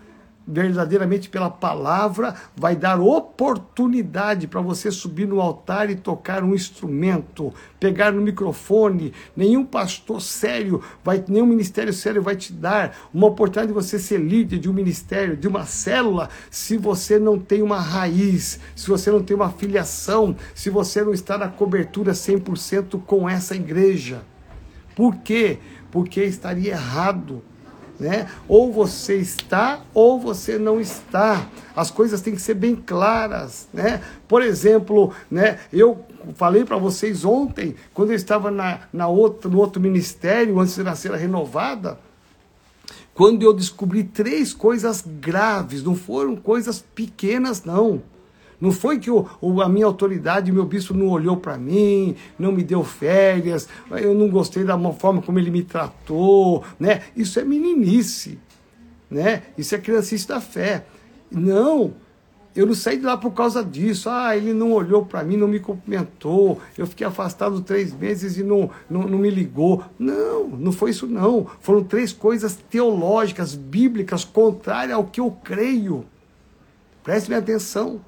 verdadeiramente pela palavra, vai dar oportunidade para você subir no altar e tocar um instrumento, pegar no microfone. Nenhum pastor sério, vai, nenhum ministério sério vai te dar uma oportunidade de você ser líder de um ministério, de uma célula, se você não tem uma raiz, se você não tem uma filiação, se você não está na cobertura 100% com essa igreja. Por quê? Porque estaria errado né? Ou você está ou você não está. As coisas têm que ser bem claras, né? Por exemplo, né, eu falei para vocês ontem, quando eu estava na, na outro, no outro ministério, antes de nascer a renovada, quando eu descobri três coisas graves, não foram coisas pequenas, não. Não foi que o, o, a minha autoridade, meu bispo não olhou para mim, não me deu férias, eu não gostei da forma como ele me tratou, né? Isso é meninice, né? Isso é criancice da fé. Não, eu não saí de lá por causa disso. Ah, ele não olhou para mim, não me cumprimentou. Eu fiquei afastado três meses e não, não, não, me ligou. Não, não foi isso não. Foram três coisas teológicas, bíblicas, contrárias ao que eu creio. Preste atenção.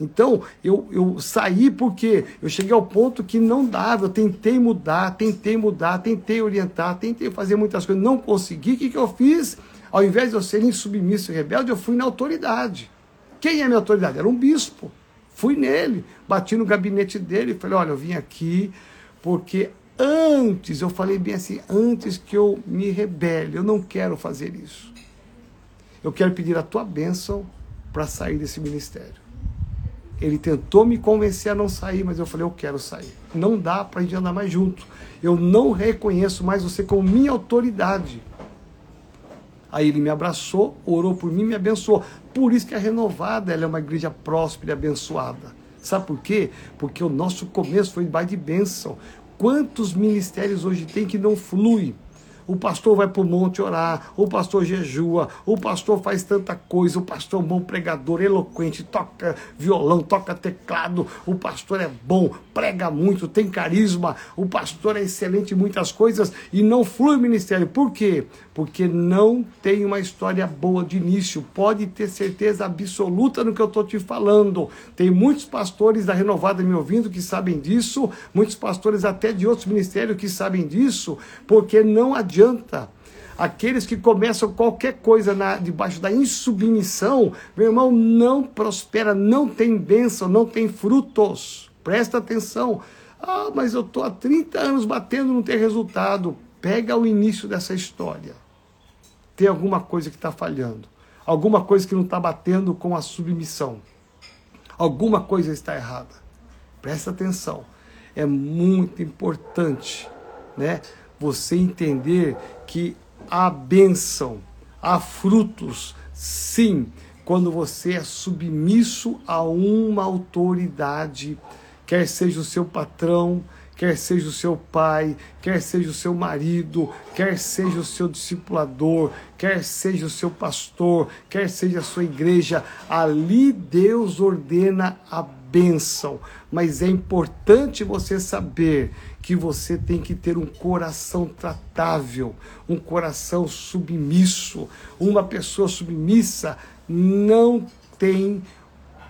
Então, eu, eu saí porque eu cheguei ao ponto que não dava. Eu tentei mudar, tentei mudar, tentei orientar, tentei fazer muitas coisas, não consegui. O que, que eu fiz? Ao invés de eu ser insubmisso e rebelde, eu fui na autoridade. Quem é minha autoridade? Era um bispo. Fui nele, bati no gabinete dele e falei: olha, eu vim aqui porque antes, eu falei bem assim, antes que eu me rebele, eu não quero fazer isso. Eu quero pedir a tua bênção para sair desse ministério. Ele tentou me convencer a não sair, mas eu falei, eu quero sair. Não dá para a gente andar mais junto. Eu não reconheço mais você como minha autoridade. Aí ele me abraçou, orou por mim, me abençoou. Por isso que a renovada ela é uma igreja próspera e abençoada. Sabe por quê? Porque o nosso começo foi de bênção. Quantos ministérios hoje tem que não flui? O pastor vai para o monte orar, o pastor jejua, o pastor faz tanta coisa, o pastor é um bom pregador, eloquente, toca violão, toca teclado, o pastor é bom, prega muito, tem carisma, o pastor é excelente em muitas coisas e não flui o ministério. Por quê? Porque não tem uma história boa de início. Pode ter certeza absoluta no que eu estou te falando. Tem muitos pastores da Renovada me ouvindo que sabem disso, muitos pastores até de outros ministérios que sabem disso, porque não adianta. Aqueles que começam qualquer coisa na, debaixo da insubmissão, meu irmão, não prospera, não tem bênção, não tem frutos. Presta atenção. Ah, mas eu estou há 30 anos batendo, não tem resultado. Pega o início dessa história. Tem alguma coisa que está falhando. Alguma coisa que não está batendo com a submissão. Alguma coisa está errada. Presta atenção. É muito importante, né? você entender que há bênção, há frutos, sim, quando você é submisso a uma autoridade, quer seja o seu patrão, quer seja o seu pai, quer seja o seu marido, quer seja o seu discipulador, quer seja o seu pastor, quer seja a sua igreja, ali Deus ordena a bênção. Mas é importante você saber que você tem que ter um coração tratável, um coração submisso. Uma pessoa submissa não tem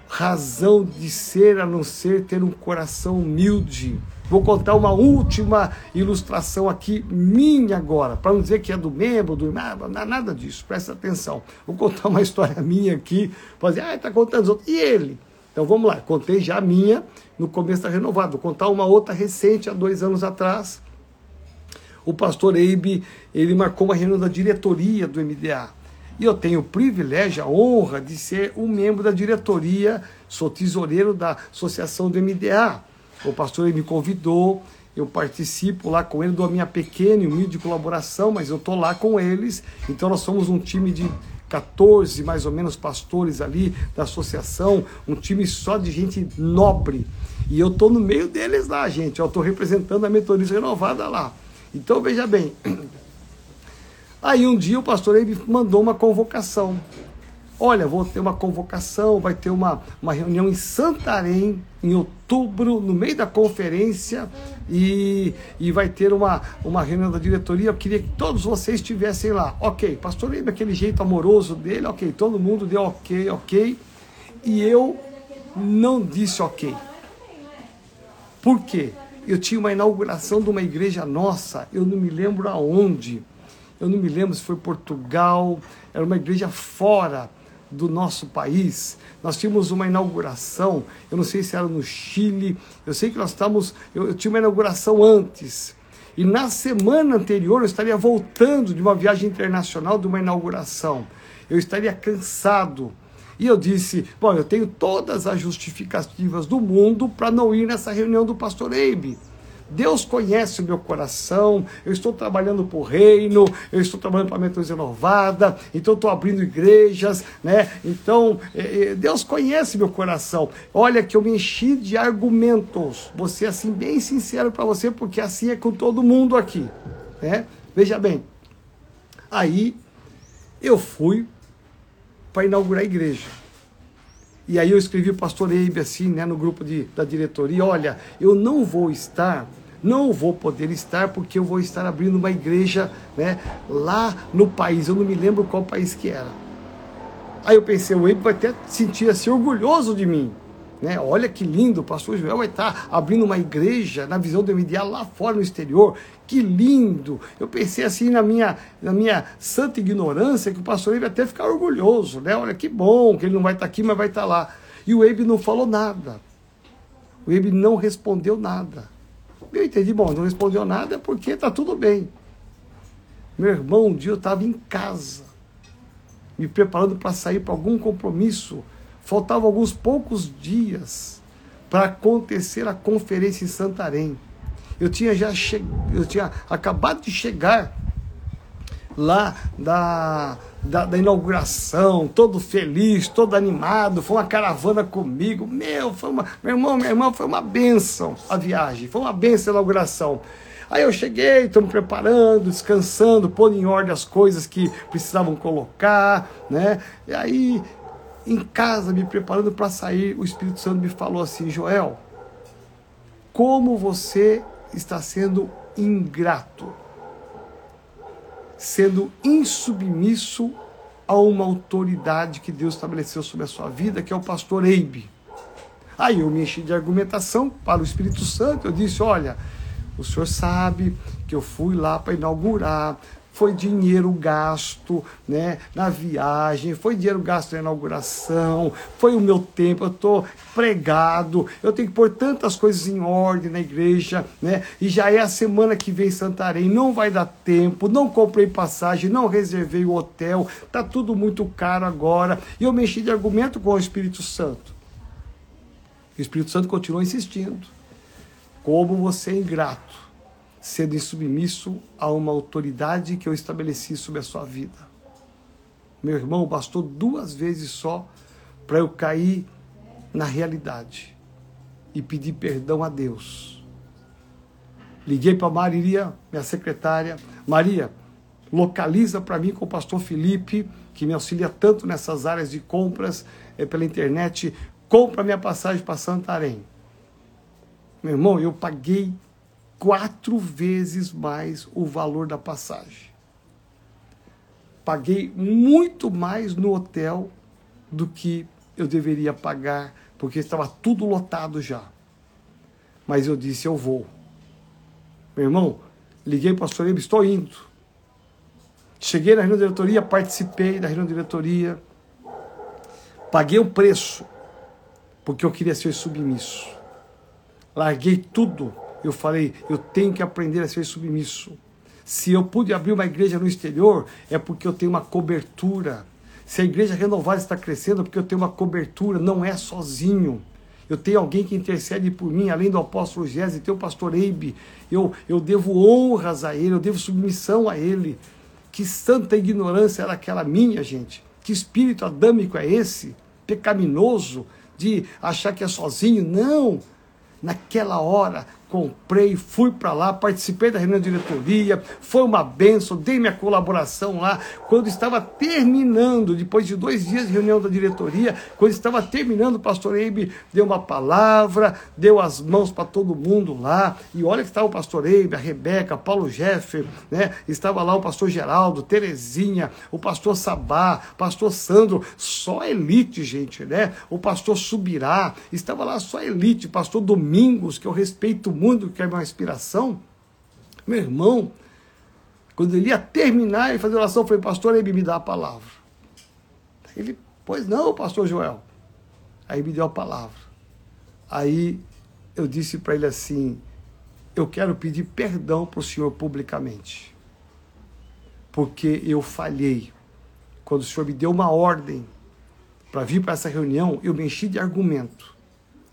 razão de ser a não ser ter um coração humilde. Vou contar uma última ilustração aqui, minha agora, para não dizer que é do membro, do irmão, nada disso, presta atenção. Vou contar uma [LAUGHS] história minha aqui, fazer, ah, está contando os outros. E ele? Então vamos lá, contei já a minha no começo da renovada. Vou contar uma outra recente, há dois anos atrás. O pastor Eibe, ele marcou uma reunião da diretoria do MDA. E eu tenho o privilégio, a honra de ser um membro da diretoria, sou tesoureiro da associação do MDA. O pastor ele me convidou, eu participo lá com ele, dou a minha pequena e humilde colaboração, mas eu estou lá com eles. Então nós somos um time de 14 mais ou menos pastores ali da associação, um time só de gente nobre. E eu estou no meio deles lá, gente. Eu estou representando a Metodista Renovada lá. Então veja bem. Aí um dia o pastor Eibe mandou uma convocação. Olha, vou ter uma convocação, vai ter uma, uma reunião em Santarém, em outubro, no meio da conferência, e, e vai ter uma, uma reunião da diretoria. Eu queria que todos vocês estivessem lá. Ok, pastor Eibe, aquele jeito amoroso dele, ok, todo mundo deu ok, ok. E eu não disse ok. Por quê? Eu tinha uma inauguração de uma igreja nossa, eu não me lembro aonde. Eu não me lembro se foi Portugal, era uma igreja fora do nosso país. Nós tínhamos uma inauguração, eu não sei se era no Chile, eu sei que nós estávamos, eu, eu tinha uma inauguração antes. E na semana anterior eu estaria voltando de uma viagem internacional, de uma inauguração. Eu estaria cansado. E eu disse: Bom, eu tenho todas as justificativas do mundo para não ir nessa reunião do pastor Eibe. Deus conhece o meu coração, eu estou trabalhando para o reino, eu estou trabalhando para a Metodista Renovada, então estou abrindo igrejas, né? Então, eh, Deus conhece meu coração. Olha que eu me enchi de argumentos, vou ser assim bem sincero para você, porque assim é com todo mundo aqui, né? Veja bem, aí eu fui para inaugurar a igreja. E aí eu escrevi o pastor Eibe assim, né, no grupo de, da diretoria, olha, eu não vou estar não vou poder estar porque eu vou estar abrindo uma igreja né, lá no país. Eu não me lembro qual país que era. Aí eu pensei, o Wade vai até sentir assim orgulhoso de mim. Né? Olha que lindo, o pastor Joel vai estar abrindo uma igreja na visão do MDA lá fora no exterior. Que lindo! Eu pensei assim na minha, na minha santa ignorância que o pastor vai até ficar orgulhoso. Né? Olha que bom que ele não vai estar aqui, mas vai estar lá. E o Wade não falou nada. O Wade não respondeu nada. Eu entendi, bom, não respondeu nada porque está tudo bem. Meu irmão, um dia eu estava em casa, me preparando para sair para algum compromisso. Faltavam alguns poucos dias para acontecer a conferência em Santarém. Eu tinha já che... eu tinha acabado de chegar lá da, da, da, inauguração, todo feliz, todo animado, foi uma caravana comigo. Meu, foi uma, meu irmão, minha irmã, foi uma benção a viagem, foi uma benção a inauguração. Aí eu cheguei, estou me preparando, descansando, pondo em ordem as coisas que precisavam colocar, né? E aí, em casa, me preparando para sair, o Espírito Santo me falou assim: Joel, como você está sendo ingrato sendo insubmisso a uma autoridade que Deus estabeleceu sobre a sua vida, que é o pastor Eibe. Aí eu me enchi de argumentação para o Espírito Santo. Eu disse: Olha, o senhor sabe que eu fui lá para inaugurar, foi dinheiro gasto né, na viagem, foi dinheiro gasto na inauguração, foi o meu tempo, eu estou pregado, eu tenho que pôr tantas coisas em ordem na igreja, né? E já é a semana que vem em Santarém, não vai dar tempo, não comprei passagem, não reservei o hotel, tá tudo muito caro agora. E eu mexi de argumento com o Espírito Santo. O Espírito Santo continua insistindo. Como você é ingrato sendo insubmisso a uma autoridade que eu estabeleci sobre a sua vida. Meu irmão, bastou duas vezes só para eu cair na realidade e pedir perdão a Deus. Liguei para Maria, minha secretária. Maria, localiza para mim com o pastor Felipe, que me auxilia tanto nessas áreas de compras é, pela internet. Compra minha passagem para Santarém. Meu irmão, eu paguei quatro vezes mais o valor da passagem. Paguei muito mais no hotel do que eu deveria pagar, porque estava tudo lotado já. Mas eu disse: eu vou. Meu irmão, liguei para o pastor estou indo. Cheguei na reunião diretoria, participei da reunião diretoria, paguei o preço, porque eu queria ser submisso. Larguei tudo eu falei, eu tenho que aprender a ser submisso. Se eu pude abrir uma igreja no exterior, é porque eu tenho uma cobertura. Se a igreja renovada está crescendo, é porque eu tenho uma cobertura, não é sozinho. Eu tenho alguém que intercede por mim, além do apóstolo Gésio, tem o pastor Eibe. Eu, eu devo honras a ele, eu devo submissão a ele. Que santa ignorância era aquela minha, gente. Que espírito adâmico é esse? Pecaminoso de achar que é sozinho? Não! Naquela hora, comprei, fui para lá, participei da reunião de diretoria, foi uma benção, dei minha colaboração lá. Quando estava terminando, depois de dois dias de reunião da diretoria, quando estava terminando, o pastor Eibe deu uma palavra, deu as mãos para todo mundo lá, e olha que estava o pastor Eibe, a Rebeca, Paulo Jeffer, né? estava lá o pastor Geraldo, Terezinha, o pastor Sabá, pastor Sandro, só elite, gente, né? O pastor Subirá, estava lá só elite, pastor Domingos, que eu respeito muito, que é uma inspiração. Meu irmão, quando ele ia terminar e fazer oração, eu falei, pastor, ele me dá a palavra. Ele, pois não, pastor Joel. Aí me deu a palavra. Aí eu disse para ele assim: eu quero pedir perdão para o senhor publicamente, porque eu falhei. Quando o senhor me deu uma ordem para vir para essa reunião, eu me enchi de argumento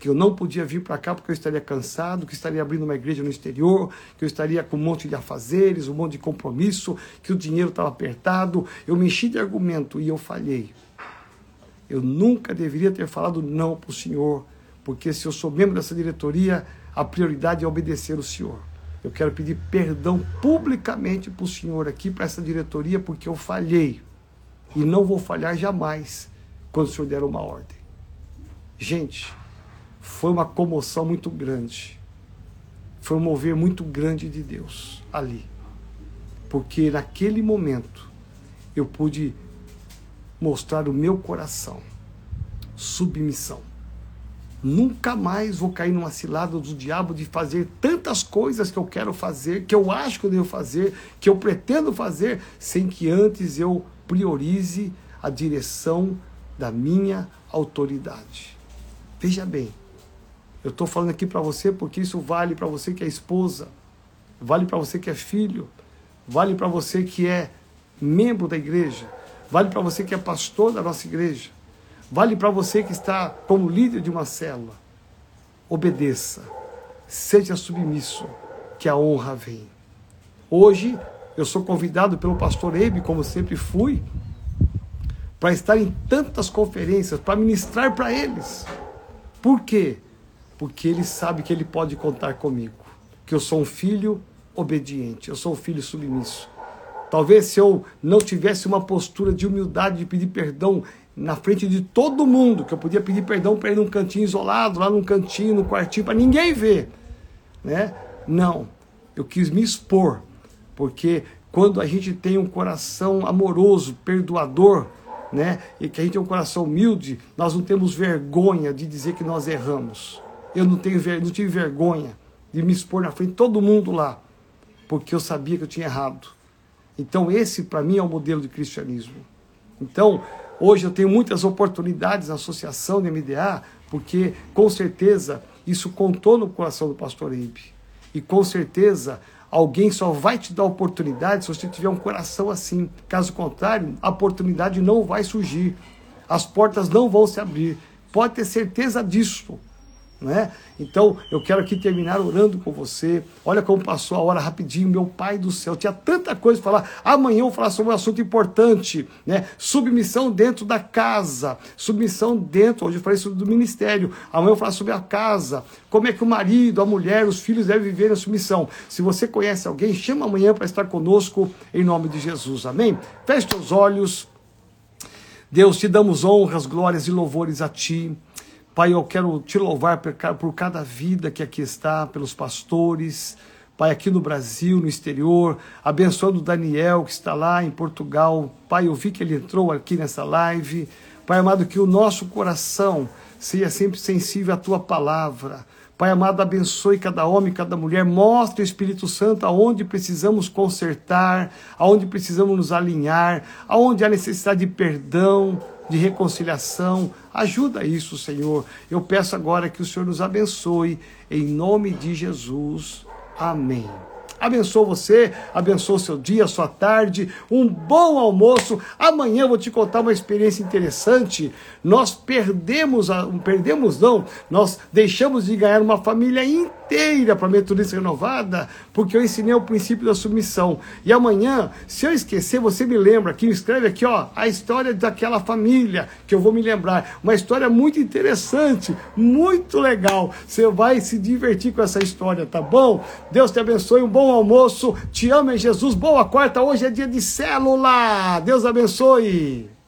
que eu não podia vir para cá porque eu estaria cansado, que estaria abrindo uma igreja no exterior, que eu estaria com um monte de afazeres, um monte de compromisso, que o dinheiro estava apertado. Eu me enchi de argumento e eu falhei. Eu nunca deveria ter falado não para o senhor, porque se eu sou membro dessa diretoria, a prioridade é obedecer o senhor. Eu quero pedir perdão publicamente para o senhor aqui, para essa diretoria, porque eu falhei. E não vou falhar jamais quando o senhor der uma ordem. Gente, foi uma comoção muito grande. Foi um mover muito grande de Deus ali. Porque naquele momento eu pude mostrar o meu coração, submissão. Nunca mais vou cair numa cilada do diabo de fazer tantas coisas que eu quero fazer, que eu acho que eu devo fazer, que eu pretendo fazer, sem que antes eu priorize a direção da minha autoridade. Veja bem, eu estou falando aqui para você porque isso vale para você que é esposa, vale para você que é filho, vale para você que é membro da igreja, vale para você que é pastor da nossa igreja, vale para você que está como líder de uma célula. Obedeça, seja submisso, que a honra vem. Hoje eu sou convidado pelo pastor Ebe, como sempre fui, para estar em tantas conferências, para ministrar para eles. Por quê? Porque ele sabe que ele pode contar comigo, que eu sou um filho obediente, eu sou um filho submisso. Talvez se eu não tivesse uma postura de humildade de pedir perdão na frente de todo mundo, que eu podia pedir perdão para ele num cantinho isolado, lá num cantinho, num quartinho, para ninguém ver, né? Não, eu quis me expor, porque quando a gente tem um coração amoroso, perdoador, né, e que a gente tem um coração humilde, nós não temos vergonha de dizer que nós erramos. Eu não, tenho, não tive vergonha de me expor na frente de todo mundo lá, porque eu sabia que eu tinha errado. Então, esse para mim é o modelo de cristianismo. Então, hoje eu tenho muitas oportunidades na associação de MDA, porque com certeza isso contou no coração do pastor Eibe. E com certeza alguém só vai te dar oportunidade se você tiver um coração assim. Caso contrário, a oportunidade não vai surgir. As portas não vão se abrir. Pode ter certeza disso. Né? Então, eu quero aqui terminar orando com você. Olha como passou a hora rapidinho, meu Pai do céu. Tinha tanta coisa para falar. Amanhã eu vou falar sobre um assunto importante, né? Submissão dentro da casa, submissão dentro, hoje eu falei sobre o ministério. Amanhã eu vou falar sobre a casa, como é que o marido, a mulher, os filhos devem viver na submissão. Se você conhece alguém, chama amanhã para estar conosco em nome de Jesus. Amém? Feche os olhos. Deus, te damos honras, glórias e louvores a ti. Pai, eu quero te louvar por cada vida que aqui está, pelos pastores, Pai, aqui no Brasil, no exterior, abençoando o Daniel que está lá em Portugal. Pai, eu vi que ele entrou aqui nessa live. Pai amado, que o nosso coração seja sempre sensível à tua palavra. Pai amado, abençoe cada homem, cada mulher, mostre o Espírito Santo aonde precisamos consertar, aonde precisamos nos alinhar, aonde há necessidade de perdão, de reconciliação. Ajuda isso, Senhor. Eu peço agora que o Senhor nos abençoe, em nome de Jesus. Amém. Abençoe você, abençoe o seu dia, sua tarde, um bom almoço. Amanhã eu vou te contar uma experiência interessante. Nós perdemos, a, perdemos não, nós deixamos de ganhar uma família inteira para a Metodista Renovada, porque eu ensinei o princípio da submissão. E amanhã, se eu esquecer, você me lembra aqui, escreve aqui, ó, a história daquela família, que eu vou me lembrar. Uma história muito interessante, muito legal. Você vai se divertir com essa história, tá bom? Deus te abençoe, um almoço. Te amo em Jesus. Boa quarta, hoje é dia de célula. Deus abençoe.